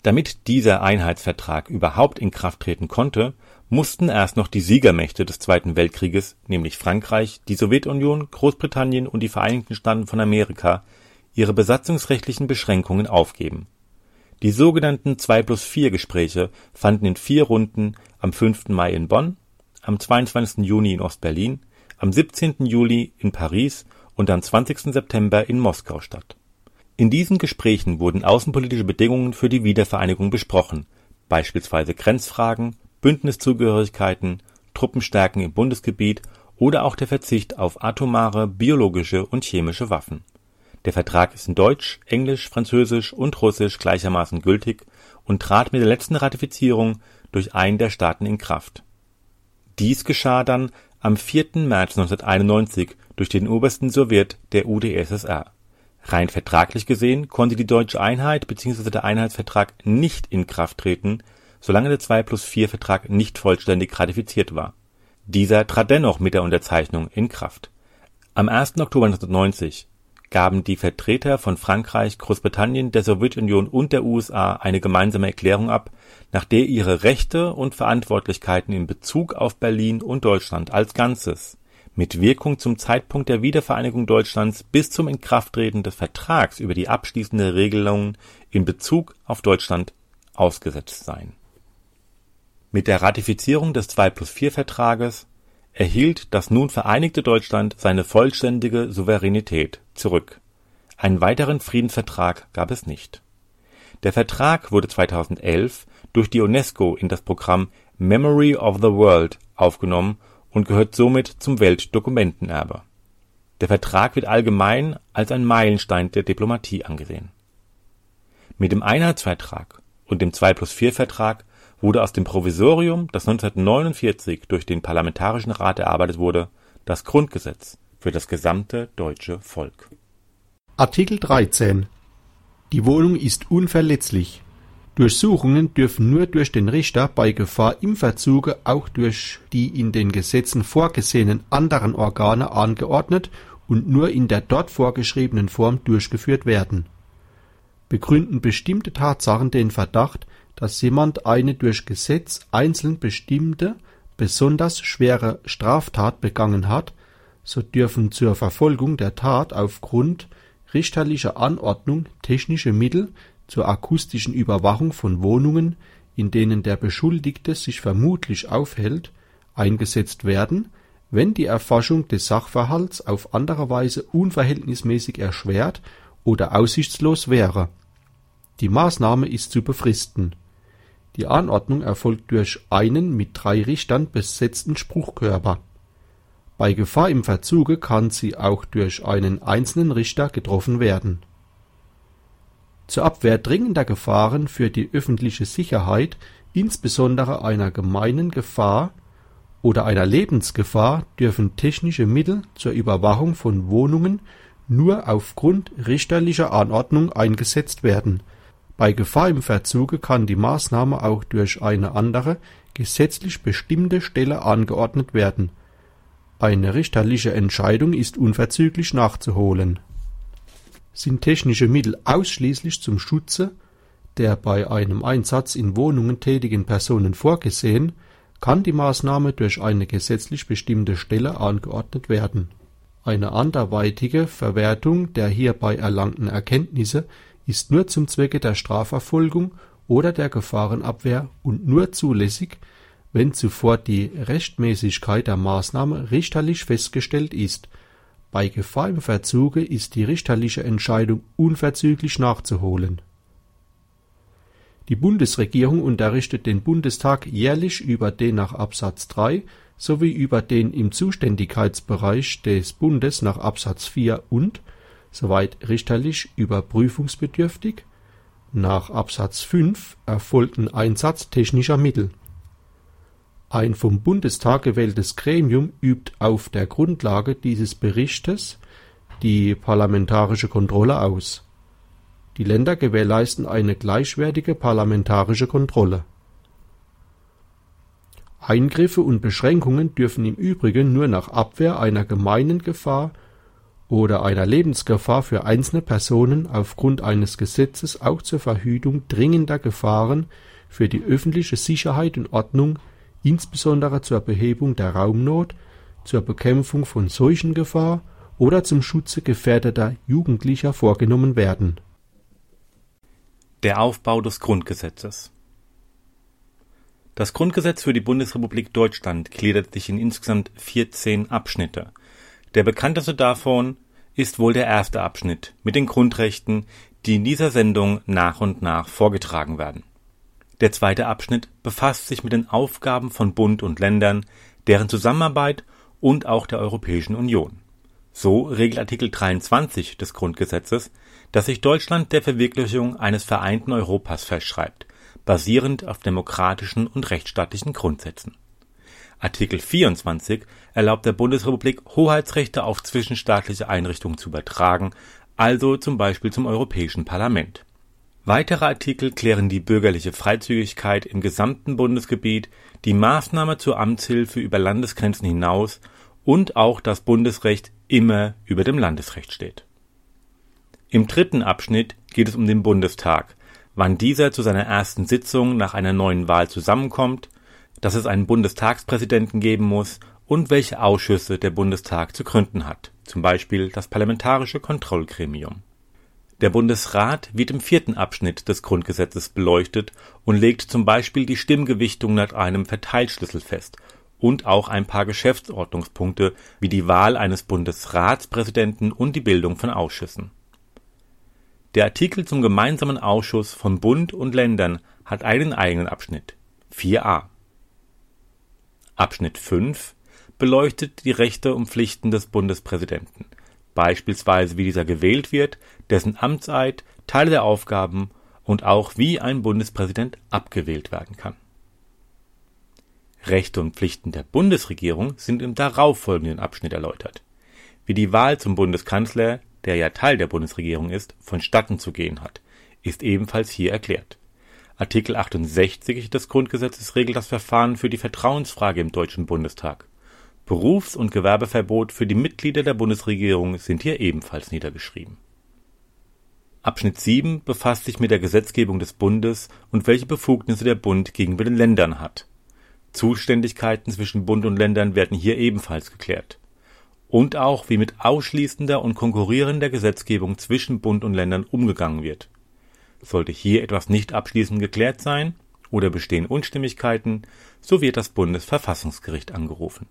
Damit dieser Einheitsvertrag überhaupt in Kraft treten konnte, mussten erst noch die Siegermächte des Zweiten Weltkrieges, nämlich Frankreich, die Sowjetunion, Großbritannien und die Vereinigten Staaten von Amerika, ihre besatzungsrechtlichen Beschränkungen aufgeben die sogenannten 2-plus-4-Gespräche fanden in vier Runden am 5. Mai in Bonn, am 22. Juni in Ost-Berlin, am 17. Juli in Paris und am 20. September in Moskau statt. In diesen Gesprächen wurden außenpolitische Bedingungen für die Wiedervereinigung besprochen, beispielsweise Grenzfragen, Bündniszugehörigkeiten, Truppenstärken im Bundesgebiet oder auch der Verzicht auf atomare, biologische und chemische Waffen der Vertrag ist in Deutsch, Englisch, Französisch und Russisch gleichermaßen gültig und trat mit der letzten Ratifizierung durch einen der Staaten in Kraft. Dies geschah dann am 4. März 1991 durch den Obersten Sowjet der UdSSR. Rein vertraglich gesehen konnte die deutsche Einheit bzw. der Einheitsvertrag nicht in Kraft treten, solange der 2+4-Vertrag nicht vollständig ratifiziert war. Dieser trat dennoch mit der Unterzeichnung in Kraft. Am 1. Oktober 1990 gaben die Vertreter von Frankreich, Großbritannien, der Sowjetunion und der USA eine gemeinsame Erklärung ab, nach der ihre Rechte und Verantwortlichkeiten in Bezug auf Berlin und Deutschland als Ganzes mit Wirkung zum Zeitpunkt der Wiedervereinigung Deutschlands bis zum Inkrafttreten des Vertrags über die abschließende Regelungen in Bezug auf Deutschland ausgesetzt seien. Mit der Ratifizierung des 2+4-Vertrages erhielt das nun vereinigte Deutschland seine vollständige Souveränität zurück. Einen weiteren Friedensvertrag gab es nicht. Der Vertrag wurde 2011 durch die UNESCO in das Programm Memory of the World aufgenommen und gehört somit zum Weltdokumentenerbe. Der Vertrag wird allgemein als ein Meilenstein der Diplomatie angesehen. Mit dem Einheitsvertrag und dem 2+4-Vertrag wurde aus dem Provisorium, das 1949 durch den Parlamentarischen Rat erarbeitet wurde, das Grundgesetz für das gesamte deutsche Volk.
Artikel 13 Die Wohnung ist unverletzlich. Durchsuchungen dürfen nur durch den Richter bei Gefahr im Verzuge auch durch die in den Gesetzen vorgesehenen anderen Organe angeordnet und nur in der dort vorgeschriebenen Form durchgeführt werden. Begründen bestimmte Tatsachen den Verdacht, dass jemand eine durch Gesetz einzeln bestimmte, besonders schwere Straftat begangen hat, so dürfen zur Verfolgung der Tat aufgrund richterlicher Anordnung technische Mittel zur akustischen Überwachung von Wohnungen, in denen der Beschuldigte sich vermutlich aufhält, eingesetzt werden, wenn die Erforschung des Sachverhalts auf andere Weise unverhältnismäßig erschwert oder aussichtslos wäre. Die Maßnahme ist zu befristen die Anordnung erfolgt durch einen mit drei Richtern besetzten Spruchkörper. Bei Gefahr im Verzuge kann sie auch durch einen einzelnen Richter getroffen werden. Zur Abwehr dringender Gefahren für die öffentliche Sicherheit, insbesondere einer gemeinen Gefahr oder einer Lebensgefahr, dürfen technische Mittel zur Überwachung von Wohnungen nur aufgrund richterlicher Anordnung eingesetzt werden. Bei Gefahr im Verzuge kann die Maßnahme auch durch eine andere, gesetzlich bestimmte Stelle angeordnet werden eine richterliche Entscheidung ist unverzüglich nachzuholen. Sind technische Mittel ausschließlich zum Schutze der bei einem Einsatz in Wohnungen tätigen Personen vorgesehen, kann die Maßnahme durch eine gesetzlich bestimmte Stelle angeordnet werden. Eine anderweitige Verwertung der hierbei erlangten Erkenntnisse ist nur zum Zwecke der Strafverfolgung oder der Gefahrenabwehr und nur zulässig wenn zuvor die Rechtmäßigkeit der Maßnahme richterlich festgestellt ist. Bei Gefahr im Verzuge ist die richterliche Entscheidung unverzüglich nachzuholen. Die Bundesregierung unterrichtet den Bundestag jährlich über den nach Absatz 3 sowie über den im Zuständigkeitsbereich des Bundes nach Absatz 4 und, soweit richterlich überprüfungsbedürftig, nach Absatz 5 erfolgten Einsatz technischer Mittel ein vom Bundestag gewähltes Gremium übt auf der Grundlage dieses Berichtes die parlamentarische Kontrolle aus. Die Länder gewährleisten eine gleichwertige parlamentarische Kontrolle. Eingriffe und Beschränkungen dürfen im Übrigen nur nach Abwehr einer gemeinen Gefahr oder einer Lebensgefahr für einzelne Personen aufgrund eines Gesetzes auch zur Verhütung dringender Gefahren für die öffentliche Sicherheit und Ordnung insbesondere zur Behebung der Raumnot, zur Bekämpfung von Seuchengefahr oder zum Schutze gefährdeter Jugendlicher vorgenommen werden.
Der Aufbau des Grundgesetzes Das Grundgesetz für die Bundesrepublik Deutschland gliedert sich in insgesamt 14 Abschnitte. Der bekannteste davon ist wohl der erste Abschnitt mit den Grundrechten, die in dieser Sendung nach und nach vorgetragen werden der zweite Abschnitt befasst sich mit den Aufgaben von Bund und Ländern, deren Zusammenarbeit und auch der Europäischen Union. So regelt Artikel 23 des Grundgesetzes, dass sich Deutschland der Verwirklichung eines vereinten Europas verschreibt, basierend auf demokratischen und rechtsstaatlichen Grundsätzen. Artikel 24 erlaubt der Bundesrepublik Hoheitsrechte auf zwischenstaatliche Einrichtungen zu übertragen, also zum Beispiel zum Europäischen Parlament Weitere Artikel klären die bürgerliche Freizügigkeit im gesamten Bundesgebiet, die Maßnahme zur Amtshilfe über Landesgrenzen hinaus und auch das Bundesrecht immer über dem Landesrecht steht. Im dritten Abschnitt geht es um den Bundestag, wann dieser zu seiner ersten Sitzung nach einer neuen Wahl zusammenkommt, dass es einen Bundestagspräsidenten geben muss und welche Ausschüsse der Bundestag zu gründen hat, zum Beispiel das Parlamentarische Kontrollgremium der Bundesrat wird im vierten Abschnitt des Grundgesetzes beleuchtet und legt zum Beispiel die Stimmgewichtung nach einem Verteilschlüssel fest und auch ein paar Geschäftsordnungspunkte wie die Wahl eines Bundesratspräsidenten und die Bildung von Ausschüssen. Der Artikel zum gemeinsamen Ausschuss von Bund und Ländern hat einen eigenen Abschnitt 4a. Abschnitt 5 beleuchtet die Rechte und Pflichten des Bundespräsidenten beispielsweise wie dieser gewählt wird, dessen Amtseid, Teile der Aufgaben und auch wie ein Bundespräsident abgewählt werden kann. Rechte und Pflichten der Bundesregierung sind im darauffolgenden Abschnitt erläutert. Wie die Wahl zum Bundeskanzler, der ja Teil der Bundesregierung ist, vonstatten zu gehen hat, ist ebenfalls hier erklärt. Artikel 68 des Grundgesetzes regelt das Verfahren für die Vertrauensfrage im Deutschen Bundestag. Berufs- und Gewerbeverbot für die Mitglieder der Bundesregierung sind hier ebenfalls niedergeschrieben. Abschnitt 7 befasst sich mit der Gesetzgebung des Bundes und welche Befugnisse der Bund gegenüber den Ländern hat. Zuständigkeiten zwischen Bund und Ländern werden hier ebenfalls geklärt. Und auch wie mit ausschließender und konkurrierender Gesetzgebung zwischen Bund und Ländern umgegangen wird. Sollte hier etwas nicht abschließend geklärt sein oder bestehen Unstimmigkeiten, so wird das Bundesverfassungsgericht angerufen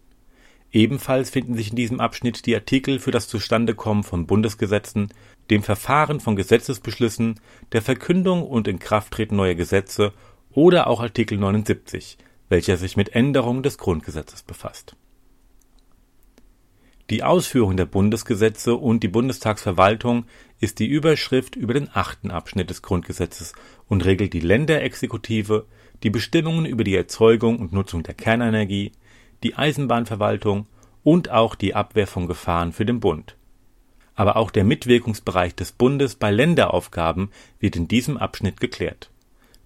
Ebenfalls finden sich in diesem Abschnitt die Artikel für das Zustandekommen von Bundesgesetzen, dem Verfahren von Gesetzesbeschlüssen, der Verkündung und Inkrafttreten neuer Gesetze oder auch Artikel 79, welcher sich mit Änderungen des Grundgesetzes befasst. Die Ausführung der Bundesgesetze und die Bundestagsverwaltung ist die Überschrift über den achten Abschnitt des Grundgesetzes und regelt die Länderexekutive, die Bestimmungen über die Erzeugung und Nutzung der Kernenergie, die Eisenbahnverwaltung und auch die Abwehr von Gefahren für den Bund. Aber auch der Mitwirkungsbereich des Bundes bei Länderaufgaben wird in diesem Abschnitt geklärt,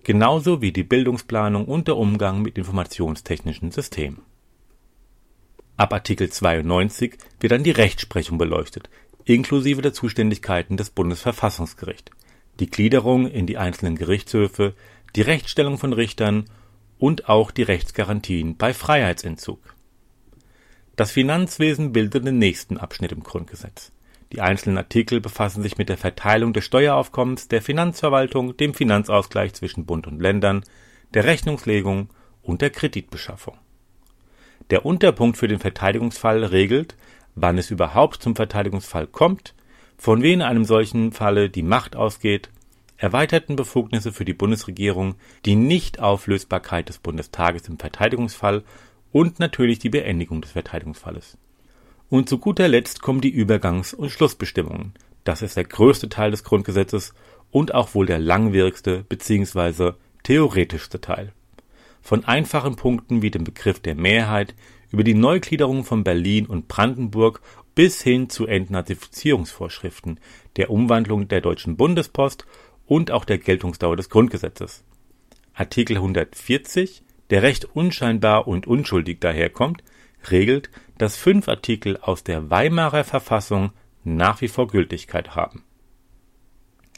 genauso wie die Bildungsplanung und der Umgang mit informationstechnischen Systemen. Ab Artikel 92 wird dann die Rechtsprechung beleuchtet, inklusive der Zuständigkeiten des Bundesverfassungsgerichts, die Gliederung in die einzelnen Gerichtshöfe, die Rechtsstellung von Richtern und auch die Rechtsgarantien bei Freiheitsentzug. Das Finanzwesen bildet den nächsten Abschnitt im Grundgesetz. Die einzelnen Artikel befassen sich mit der Verteilung des Steueraufkommens, der Finanzverwaltung, dem Finanzausgleich zwischen Bund und Ländern, der Rechnungslegung und der Kreditbeschaffung. Der Unterpunkt für den Verteidigungsfall regelt, wann es überhaupt zum Verteidigungsfall kommt, von wem in einem solchen Falle die Macht ausgeht, erweiterten Befugnisse für die Bundesregierung, die Nichtauflösbarkeit des Bundestages im Verteidigungsfall und natürlich die Beendigung des Verteidigungsfalles. Und zu guter Letzt kommen die Übergangs- und Schlussbestimmungen. Das ist der größte Teil des Grundgesetzes und auch wohl der langwierigste bzw. theoretischste Teil von einfachen Punkten wie dem Begriff der Mehrheit über die Neugliederung von Berlin und Brandenburg bis hin zu Entnazifizierungsvorschriften, der Umwandlung der Deutschen Bundespost und auch der Geltungsdauer des Grundgesetzes. Artikel 140, der recht unscheinbar und unschuldig daherkommt, regelt, dass fünf Artikel aus der Weimarer Verfassung nach wie vor Gültigkeit haben.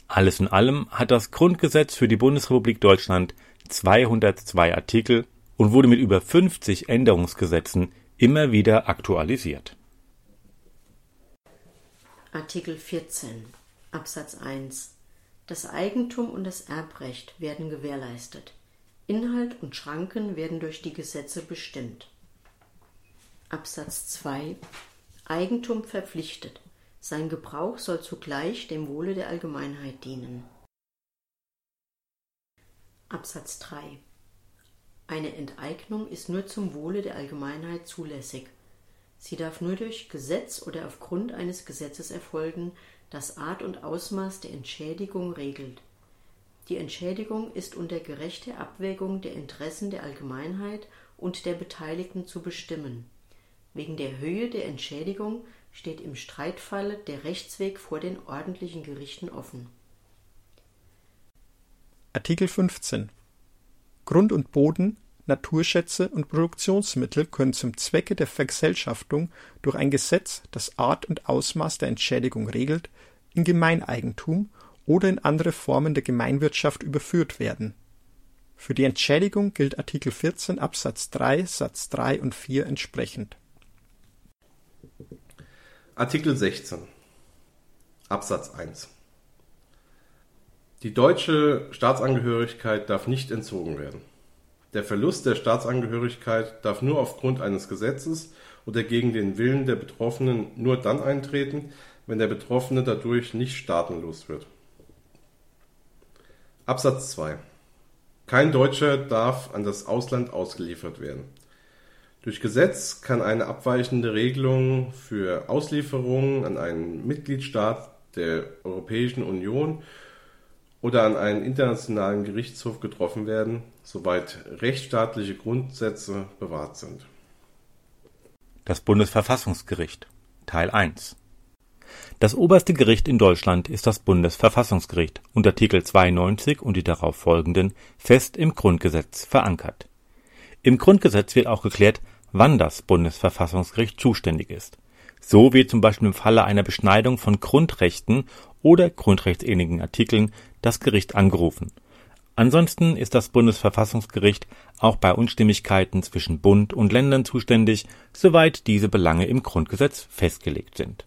Alles in allem hat das Grundgesetz für die Bundesrepublik Deutschland 202 Artikel und wurde mit über 50 Änderungsgesetzen immer wieder aktualisiert.
Artikel 14 Absatz 1 Das Eigentum und das Erbrecht werden gewährleistet. Inhalt und Schranken werden durch die Gesetze bestimmt. Absatz 2 Eigentum verpflichtet. Sein Gebrauch soll zugleich dem Wohle der Allgemeinheit dienen. Absatz 3 Eine Enteignung ist nur zum Wohle der Allgemeinheit zulässig. Sie darf nur durch Gesetz oder aufgrund eines Gesetzes erfolgen, das Art und Ausmaß der Entschädigung regelt. Die Entschädigung ist unter gerechter Abwägung der Interessen der Allgemeinheit und der Beteiligten zu bestimmen. Wegen der Höhe der Entschädigung steht im Streitfall der Rechtsweg vor den ordentlichen Gerichten offen
Artikel 15 Grund und Boden, Naturschätze und Produktionsmittel können zum Zwecke der Vergesellschaftung durch ein Gesetz, das Art und Ausmaß der Entschädigung regelt, in Gemeineigentum oder in andere Formen der Gemeinwirtschaft überführt werden. Für die Entschädigung gilt Artikel 14 Absatz 3 Satz 3 und 4 entsprechend.
Artikel 16 Absatz 1 die deutsche Staatsangehörigkeit darf nicht entzogen werden. Der Verlust der Staatsangehörigkeit darf nur aufgrund eines Gesetzes oder gegen den Willen der Betroffenen nur dann eintreten, wenn der Betroffene dadurch nicht staatenlos wird. Absatz 2 Kein Deutscher darf an das Ausland ausgeliefert werden. Durch Gesetz kann eine abweichende Regelung für Auslieferungen an einen Mitgliedstaat der Europäischen Union oder an einen internationalen Gerichtshof getroffen werden, soweit rechtsstaatliche Grundsätze bewahrt sind.
Das Bundesverfassungsgericht Teil 1 Das oberste Gericht in Deutschland ist das Bundesverfassungsgericht und Artikel 92 und die darauf folgenden fest im Grundgesetz verankert. Im Grundgesetz wird auch geklärt, wann das Bundesverfassungsgericht zuständig ist. So wird zum Beispiel im Falle einer Beschneidung von Grundrechten oder grundrechtsähnlichen Artikeln das Gericht angerufen. Ansonsten ist das Bundesverfassungsgericht auch bei Unstimmigkeiten zwischen Bund und Ländern zuständig, soweit diese Belange im Grundgesetz festgelegt sind.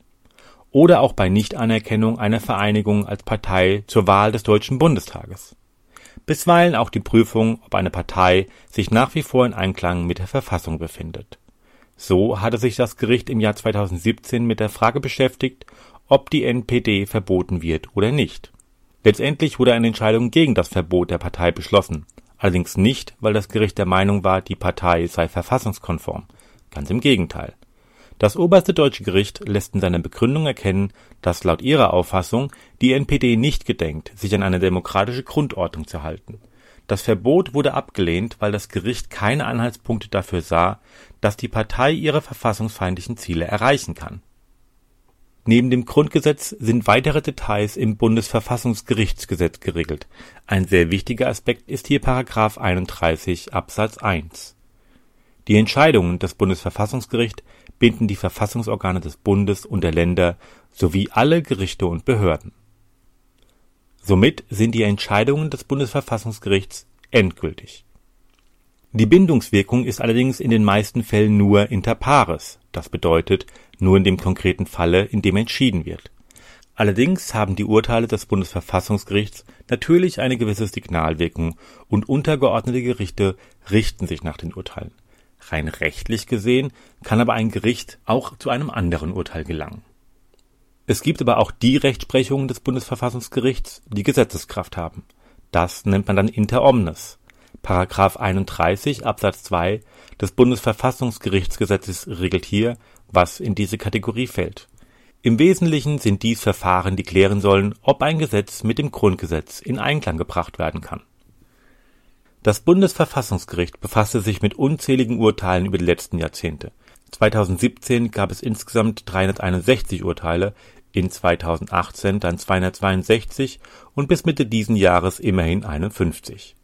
Oder auch bei Nichtanerkennung einer Vereinigung als Partei zur Wahl des Deutschen Bundestages. Bisweilen auch die Prüfung, ob eine Partei sich nach wie vor in Einklang mit der Verfassung befindet. So hatte sich das Gericht im Jahr 2017 mit der Frage beschäftigt, ob die NPD verboten wird oder nicht. Letztendlich wurde eine Entscheidung gegen das Verbot der Partei beschlossen, allerdings nicht, weil das Gericht der Meinung war, die Partei sei verfassungskonform. Ganz im Gegenteil. Das oberste deutsche Gericht lässt in seiner Begründung erkennen, dass laut ihrer Auffassung die NPD nicht gedenkt, sich an eine demokratische Grundordnung zu halten. Das Verbot wurde abgelehnt, weil das Gericht keine Anhaltspunkte dafür sah, dass die Partei ihre verfassungsfeindlichen Ziele erreichen kann. Neben dem Grundgesetz sind weitere Details im Bundesverfassungsgerichtsgesetz geregelt. Ein sehr wichtiger Aspekt ist hier § 31 Absatz 1. Die Entscheidungen des Bundesverfassungsgerichts binden die Verfassungsorgane des Bundes und der Länder sowie alle Gerichte und Behörden. Somit sind die Entscheidungen des Bundesverfassungsgerichts endgültig. Die Bindungswirkung ist allerdings in den meisten Fällen nur inter pares, das bedeutet nur in dem konkreten Falle, in dem entschieden wird. Allerdings haben die Urteile des Bundesverfassungsgerichts natürlich eine gewisse Signalwirkung und untergeordnete Gerichte richten sich nach den Urteilen. Rein rechtlich gesehen kann aber ein Gericht auch zu einem anderen Urteil gelangen. Es gibt aber auch die Rechtsprechungen des Bundesverfassungsgerichts, die Gesetzeskraft haben. Das nennt man dann inter omnes. Paragraph 31 Absatz 2 des Bundesverfassungsgerichtsgesetzes regelt hier, was in diese Kategorie fällt. Im Wesentlichen sind dies Verfahren, die klären sollen, ob ein Gesetz mit dem Grundgesetz in Einklang gebracht werden kann. Das Bundesverfassungsgericht befasste sich mit unzähligen Urteilen über die letzten Jahrzehnte. 2017 gab es insgesamt 361 Urteile, in 2018 dann 262 und bis Mitte diesen Jahres immerhin 51.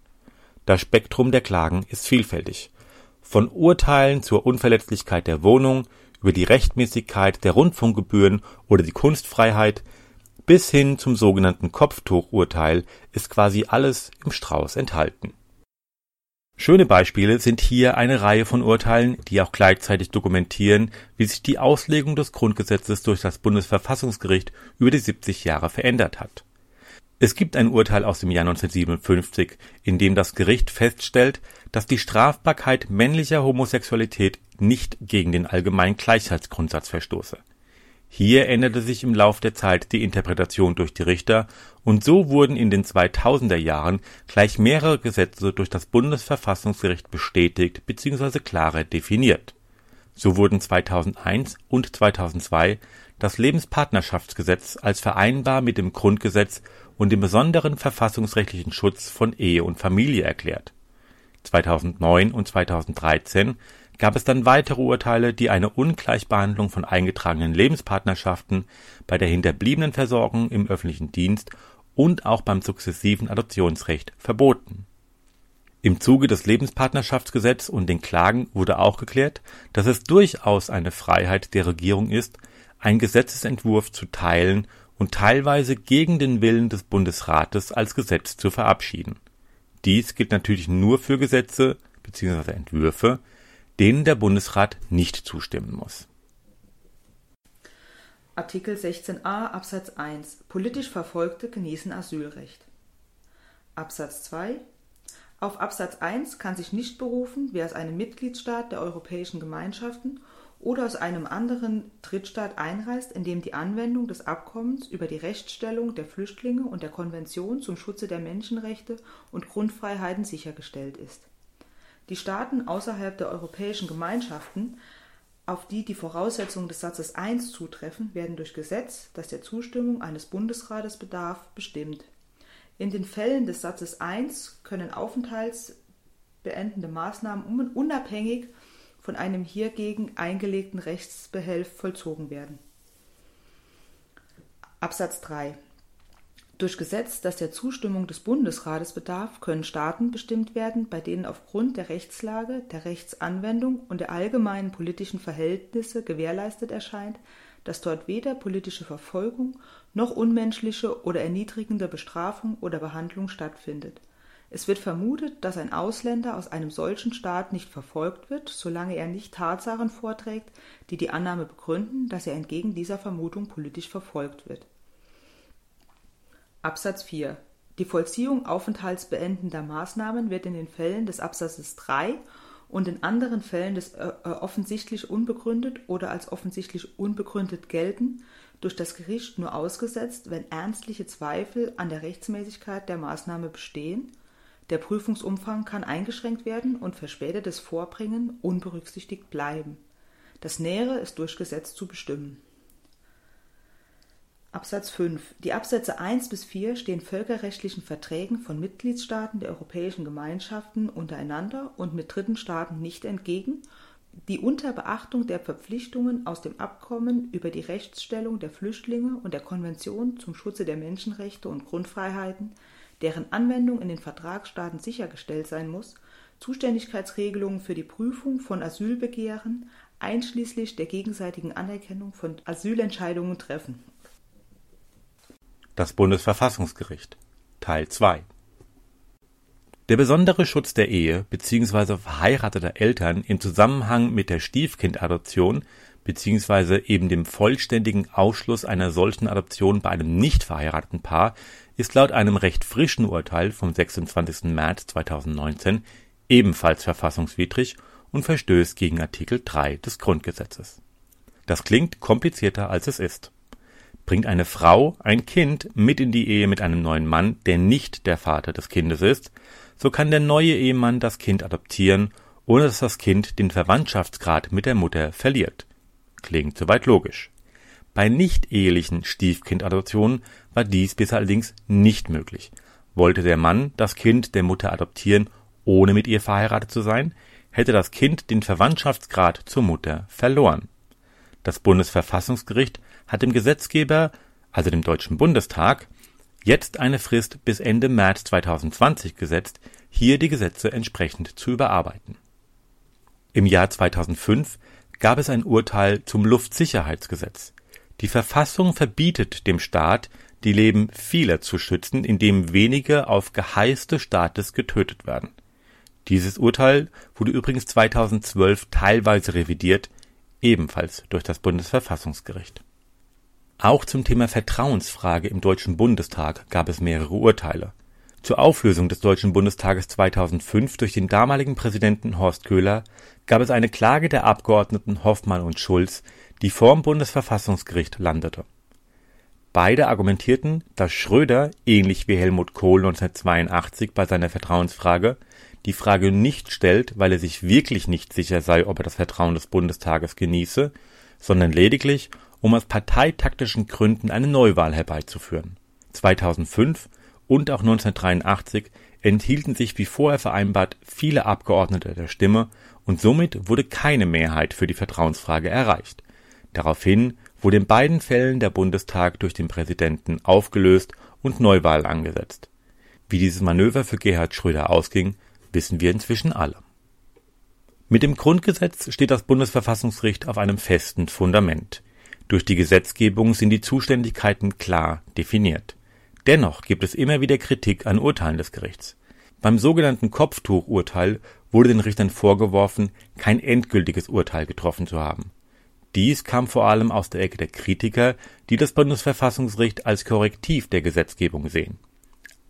Das Spektrum der Klagen ist vielfältig. Von Urteilen zur Unverletzlichkeit der Wohnung über die Rechtmäßigkeit der Rundfunkgebühren oder die Kunstfreiheit bis hin zum sogenannten Kopftuchurteil ist quasi alles im Strauß enthalten. Schöne Beispiele sind hier eine Reihe von Urteilen, die auch gleichzeitig dokumentieren, wie sich die Auslegung des Grundgesetzes durch das Bundesverfassungsgericht über die 70 Jahre verändert hat. Es gibt ein Urteil aus dem Jahr 1957, in dem das Gericht feststellt, dass die Strafbarkeit männlicher Homosexualität nicht gegen den allgemeinen Gleichheitsgrundsatz verstoße. Hier änderte sich im Lauf der Zeit die Interpretation durch die Richter und so wurden in den 2000er Jahren gleich mehrere Gesetze durch das Bundesverfassungsgericht bestätigt bzw. klarer definiert. So wurden 2001 und 2002 das Lebenspartnerschaftsgesetz als vereinbar mit dem Grundgesetz und dem besonderen verfassungsrechtlichen Schutz von Ehe und Familie erklärt. 2009 und 2013 gab es dann weitere Urteile, die eine Ungleichbehandlung von eingetragenen Lebenspartnerschaften bei der Hinterbliebenenversorgung im öffentlichen Dienst und auch beim sukzessiven Adoptionsrecht verboten. Im Zuge des Lebenspartnerschaftsgesetzes und den Klagen wurde auch geklärt, dass es durchaus eine Freiheit der Regierung ist, einen Gesetzesentwurf zu teilen und teilweise gegen den Willen des Bundesrates als Gesetz zu verabschieden. Dies gilt natürlich nur für Gesetze bzw. Entwürfe, denen der Bundesrat nicht zustimmen muss.
Artikel 16a Absatz 1 Politisch Verfolgte genießen Asylrecht. Absatz 2 Auf Absatz 1 kann sich nicht berufen, wer aus einem Mitgliedstaat der Europäischen Gemeinschaften oder aus einem anderen Drittstaat einreist, in dem die Anwendung des Abkommens über die Rechtsstellung der Flüchtlinge und der Konvention zum Schutze der Menschenrechte und Grundfreiheiten sichergestellt ist die Staaten außerhalb der europäischen Gemeinschaften, auf die die Voraussetzungen des Satzes 1 zutreffen, werden durch Gesetz, das der Zustimmung eines Bundesrates bedarf, bestimmt. In den Fällen des Satzes 1 können aufenthaltsbeendende Maßnahmen unabhängig von einem hiergegen eingelegten Rechtsbehelf vollzogen werden. Absatz 3 durch Gesetz, das der Zustimmung des Bundesrates bedarf, können Staaten bestimmt werden, bei denen aufgrund der Rechtslage, der Rechtsanwendung und der allgemeinen politischen Verhältnisse gewährleistet erscheint, dass dort weder politische Verfolgung noch unmenschliche oder erniedrigende Bestrafung oder Behandlung stattfindet. Es wird vermutet, dass ein Ausländer aus einem solchen Staat nicht verfolgt wird, solange er nicht Tatsachen vorträgt, die die Annahme begründen, dass er entgegen dieser Vermutung politisch verfolgt wird. Absatz 4 Die Vollziehung aufenthaltsbeendender Maßnahmen wird in den Fällen des Absatzes 3 und in anderen Fällen des äh, äh, offensichtlich unbegründet oder als offensichtlich unbegründet gelten durch das Gericht nur ausgesetzt, wenn ernstliche Zweifel an der Rechtsmäßigkeit der Maßnahme bestehen, der Prüfungsumfang kann eingeschränkt werden und verspätetes Vorbringen unberücksichtigt bleiben. Das Nähere ist durch Gesetz zu bestimmen. Absatz 5. Die Absätze 1 bis 4 stehen völkerrechtlichen Verträgen von Mitgliedstaaten der Europäischen Gemeinschaften untereinander und mit dritten Staaten nicht entgegen, die unter Beachtung der Verpflichtungen aus dem Abkommen über die Rechtsstellung der Flüchtlinge und der Konvention zum Schutze der Menschenrechte und Grundfreiheiten, deren Anwendung in den Vertragsstaaten sichergestellt sein muss, Zuständigkeitsregelungen für die Prüfung von Asylbegehren einschließlich der gegenseitigen Anerkennung von Asylentscheidungen treffen
das Bundesverfassungsgericht Teil 2 Der besondere Schutz der Ehe bzw. verheirateter Eltern im Zusammenhang mit der Stiefkindadoption bzw. eben dem vollständigen Ausschluss einer solchen Adoption bei einem nicht verheirateten Paar ist laut einem recht frischen Urteil vom 26. März 2019 ebenfalls verfassungswidrig und verstößt gegen Artikel 3 des Grundgesetzes. Das klingt komplizierter als es ist bringt eine Frau ein Kind mit in die Ehe mit einem neuen Mann, der nicht der Vater des Kindes ist, so kann der neue Ehemann das Kind adoptieren, ohne dass das Kind den Verwandtschaftsgrad mit der Mutter verliert. Klingt soweit logisch. Bei nicht-ehelichen Stiefkindadoptionen war dies bisher allerdings nicht möglich. Wollte der Mann das Kind der Mutter adoptieren, ohne mit ihr verheiratet zu sein, hätte das Kind den Verwandtschaftsgrad zur Mutter verloren. Das Bundesverfassungsgericht hat dem Gesetzgeber, also dem Deutschen Bundestag, jetzt eine Frist bis Ende März 2020 gesetzt, hier die Gesetze entsprechend zu überarbeiten. Im Jahr 2005 gab es ein Urteil zum Luftsicherheitsgesetz. Die Verfassung verbietet dem Staat, die Leben vieler zu schützen, indem wenige auf Geheiß des Staates getötet werden. Dieses Urteil wurde übrigens 2012 teilweise revidiert, ebenfalls durch das Bundesverfassungsgericht auch zum Thema Vertrauensfrage im Deutschen Bundestag gab es mehrere Urteile. Zur Auflösung des Deutschen Bundestages 2005 durch den damaligen Präsidenten Horst Köhler gab es eine Klage der Abgeordneten Hoffmann und Schulz, die vorm Bundesverfassungsgericht landete. Beide argumentierten, dass Schröder, ähnlich wie Helmut Kohl 1982 bei seiner Vertrauensfrage, die Frage nicht stellt, weil er sich wirklich nicht sicher sei, ob er das Vertrauen des Bundestages genieße, sondern lediglich, um aus parteitaktischen Gründen eine Neuwahl herbeizuführen. 2005 und auch 1983 enthielten sich wie vorher vereinbart viele Abgeordnete der Stimme und somit wurde keine Mehrheit für die Vertrauensfrage erreicht. Daraufhin wurde in beiden Fällen der Bundestag durch den Präsidenten aufgelöst und Neuwahl angesetzt. Wie dieses Manöver für Gerhard Schröder ausging, wissen wir inzwischen alle. Mit dem Grundgesetz steht das Bundesverfassungsgericht auf einem festen Fundament. Durch die Gesetzgebung sind die Zuständigkeiten klar definiert. Dennoch gibt es immer wieder Kritik an Urteilen des Gerichts. Beim sogenannten Kopftuchurteil wurde den Richtern vorgeworfen, kein endgültiges Urteil getroffen zu haben. Dies kam vor allem aus der Ecke der Kritiker, die das Bundesverfassungsgericht als Korrektiv der Gesetzgebung sehen.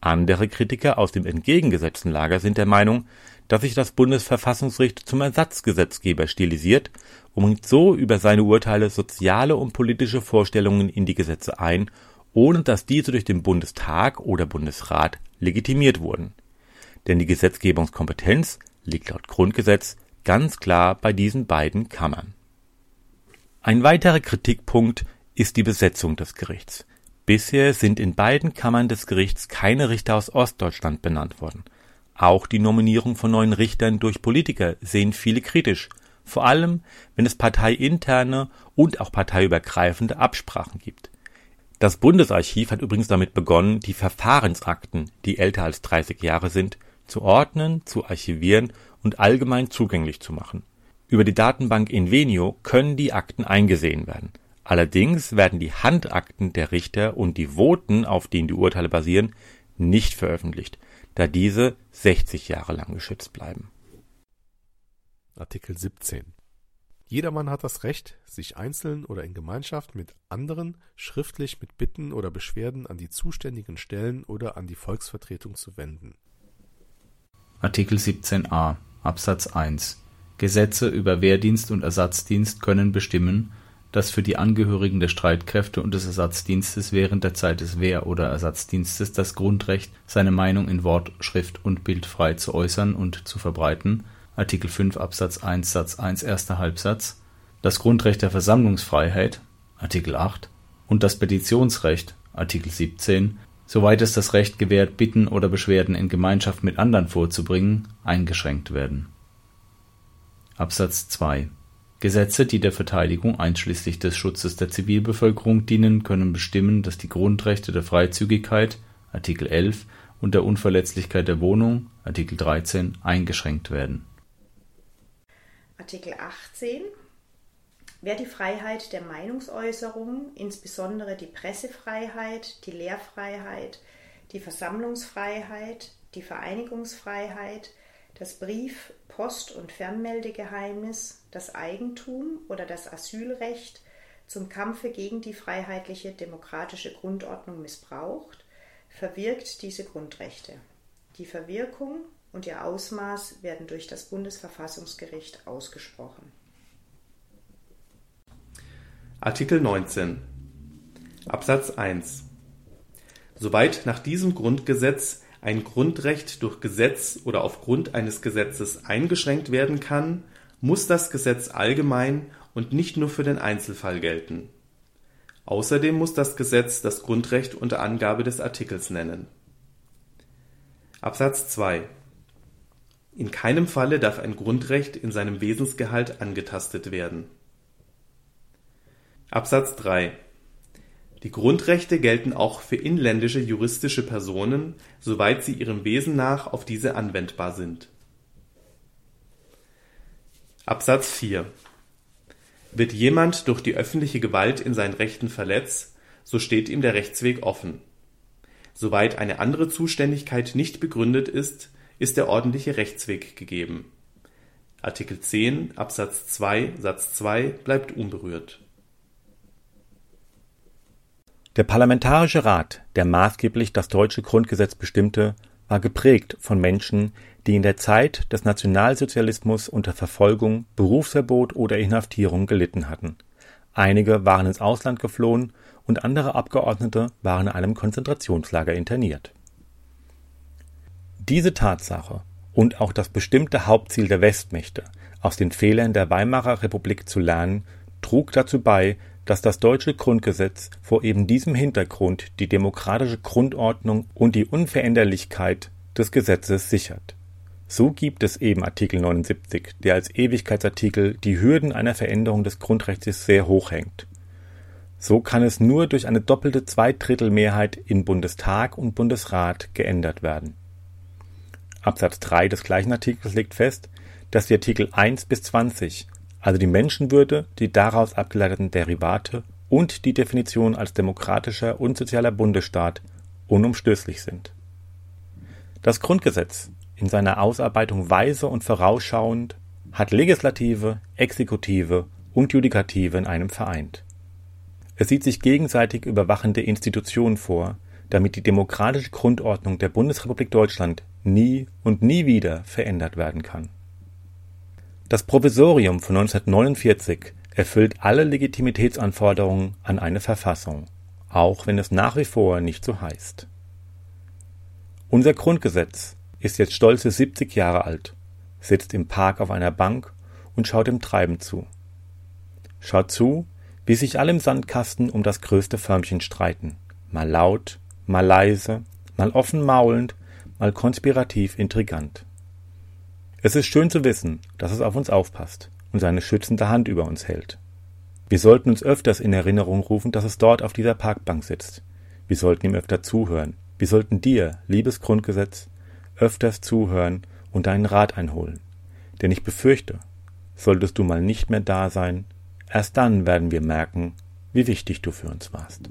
Andere Kritiker aus dem entgegengesetzten Lager sind der Meinung, dass sich das Bundesverfassungsgericht zum Ersatzgesetzgeber stilisiert und so über seine Urteile soziale und politische Vorstellungen in die Gesetze ein, ohne dass diese durch den Bundestag oder Bundesrat legitimiert wurden. Denn die Gesetzgebungskompetenz liegt laut Grundgesetz ganz klar bei diesen beiden Kammern. Ein weiterer Kritikpunkt ist die Besetzung des Gerichts. Bisher sind in beiden Kammern des Gerichts keine Richter aus Ostdeutschland benannt worden. Auch die Nominierung von neuen Richtern durch Politiker sehen viele kritisch, vor allem wenn es parteiinterne und auch parteiübergreifende Absprachen gibt. Das Bundesarchiv hat übrigens damit begonnen, die Verfahrensakten, die älter als 30 Jahre sind, zu ordnen, zu archivieren und allgemein zugänglich zu machen. Über die Datenbank Invenio können die Akten eingesehen werden. Allerdings werden die Handakten der Richter und die Voten, auf denen die Urteile basieren, nicht veröffentlicht, da diese 60 Jahre lang geschützt bleiben.
Artikel 17. Jedermann hat das Recht, sich einzeln oder in Gemeinschaft mit anderen schriftlich mit Bitten oder Beschwerden an die zuständigen Stellen oder an die Volksvertretung zu wenden.
Artikel 17a Absatz 1 Gesetze über Wehrdienst und Ersatzdienst können bestimmen, dass für die Angehörigen der Streitkräfte und des Ersatzdienstes während der Zeit des Wehr oder Ersatzdienstes das Grundrecht, seine Meinung in Wort, Schrift und Bild frei zu äußern und zu verbreiten. (Artikel 5 Absatz 1 Satz 1 erster Halbsatz) das Grundrecht der Versammlungsfreiheit (Artikel 8) und das Petitionsrecht (Artikel 17), soweit es das Recht gewährt, Bitten oder Beschwerden in Gemeinschaft mit anderen vorzubringen, eingeschränkt werden. Absatz 2 Gesetze, die der Verteidigung einschließlich des Schutzes der Zivilbevölkerung dienen, können bestimmen, dass die Grundrechte der Freizügigkeit (Artikel 11) und der Unverletzlichkeit der Wohnung (Artikel 13) eingeschränkt werden.
Artikel 18 Wer die Freiheit der Meinungsäußerung, insbesondere die Pressefreiheit, die Lehrfreiheit, die Versammlungsfreiheit, die Vereinigungsfreiheit, das Brief-, Post- und Fernmeldegeheimnis, das Eigentum oder das Asylrecht zum Kampfe gegen die freiheitliche demokratische Grundordnung missbraucht, verwirkt diese Grundrechte. Die Verwirkung und ihr Ausmaß werden durch das Bundesverfassungsgericht ausgesprochen.
Artikel 19 Absatz 1 Soweit nach diesem Grundgesetz ein Grundrecht durch Gesetz oder aufgrund eines Gesetzes eingeschränkt werden kann, muss das Gesetz allgemein und nicht nur für den Einzelfall gelten. Außerdem muss das Gesetz das Grundrecht unter Angabe des Artikels nennen. Absatz 2 In keinem Falle darf ein Grundrecht in seinem Wesensgehalt angetastet werden. Absatz 3 Die Grundrechte gelten auch für inländische juristische Personen, soweit sie ihrem Wesen nach auf diese anwendbar sind. Absatz 4 Wird jemand durch die öffentliche Gewalt in seinen Rechten verletzt, so steht ihm der Rechtsweg offen. Soweit eine andere Zuständigkeit nicht begründet ist, ist der ordentliche Rechtsweg gegeben. Artikel 10 Absatz 2 Satz 2 bleibt unberührt
der Parlamentarische Rat, der maßgeblich das deutsche Grundgesetz bestimmte, war geprägt von Menschen, die in der Zeit des Nationalsozialismus unter Verfolgung, Berufsverbot oder Inhaftierung gelitten hatten. Einige waren ins Ausland geflohen und andere Abgeordnete waren in einem Konzentrationslager interniert. Diese Tatsache und auch das bestimmte Hauptziel der Westmächte, aus den Fehlern der Weimarer Republik zu lernen, trug dazu bei, dass das deutsche Grundgesetz vor eben diesem Hintergrund die demokratische Grundordnung und die Unveränderlichkeit des Gesetzes sichert. So gibt es eben Artikel 79, der als Ewigkeitsartikel die Hürden einer Veränderung des Grundrechts sehr hoch hängt. So kann es nur durch eine doppelte Zweidrittelmehrheit in Bundestag und Bundesrat geändert werden. Absatz 3 des gleichen Artikels legt fest, dass die Artikel 1 bis 20 also die Menschenwürde, die daraus abgeleiteten Derivate und die Definition als demokratischer und sozialer Bundesstaat unumstößlich sind. Das Grundgesetz, in seiner Ausarbeitung weise und vorausschauend, hat Legislative, Exekutive und Judikative in einem vereint. Es sieht sich gegenseitig überwachende Institutionen vor, damit die demokratische Grundordnung der Bundesrepublik Deutschland nie und nie wieder verändert werden kann das Provisorium von 1949 erfüllt alle Legitimitätsanforderungen an eine Verfassung, auch wenn es nach wie vor nicht so heißt. Unser Grundgesetz ist jetzt stolze 70 Jahre alt, sitzt im Park auf einer Bank und schaut dem Treiben zu. Schaut zu, wie sich alle im Sandkasten um das größte Förmchen streiten, mal laut, mal leise, mal offen maulend, mal konspirativ intrigant. Es ist schön zu wissen, dass es auf uns aufpasst und seine schützende Hand über uns hält. Wir sollten uns öfters in Erinnerung rufen, dass es dort auf dieser Parkbank sitzt. Wir sollten ihm öfter zuhören. Wir sollten dir, liebes Grundgesetz, öfters zuhören und deinen Rat einholen. Denn ich befürchte, solltest du mal nicht mehr da sein, erst dann werden wir merken, wie wichtig du für uns warst.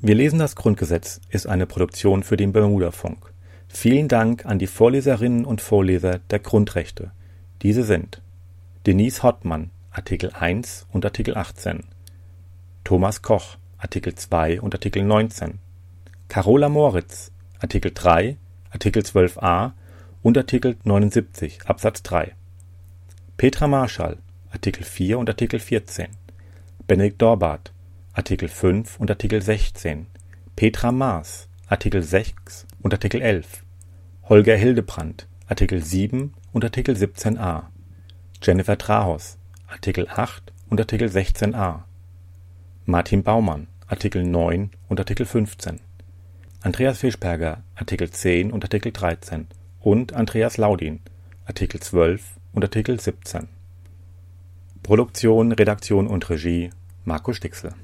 Wir lesen das Grundgesetz ist eine Produktion für den Bermuda-Funk. Vielen Dank an die Vorleserinnen und Vorleser der Grundrechte. Diese sind Denise Hottmann, Artikel 1 und Artikel 18, Thomas Koch, Artikel 2 und Artikel 19, Carola Moritz, Artikel 3, Artikel 12a und Artikel 79 Absatz 3, Petra Marschall, Artikel 4 und Artikel 14, Benedikt Dorbart, Artikel 5 und Artikel 16, Petra Maas, Artikel 6 und Artikel 11, Holger Hildebrandt, Artikel 7 und Artikel 17a, Jennifer Trahaus, Artikel 8 und Artikel 16a. Martin Baumann, Artikel 9 und Artikel 15. Andreas Fischberger, Artikel 10 und Artikel 13 und Andreas Laudin, Artikel 12 und Artikel 17. Produktion, Redaktion und Regie Marco Stixel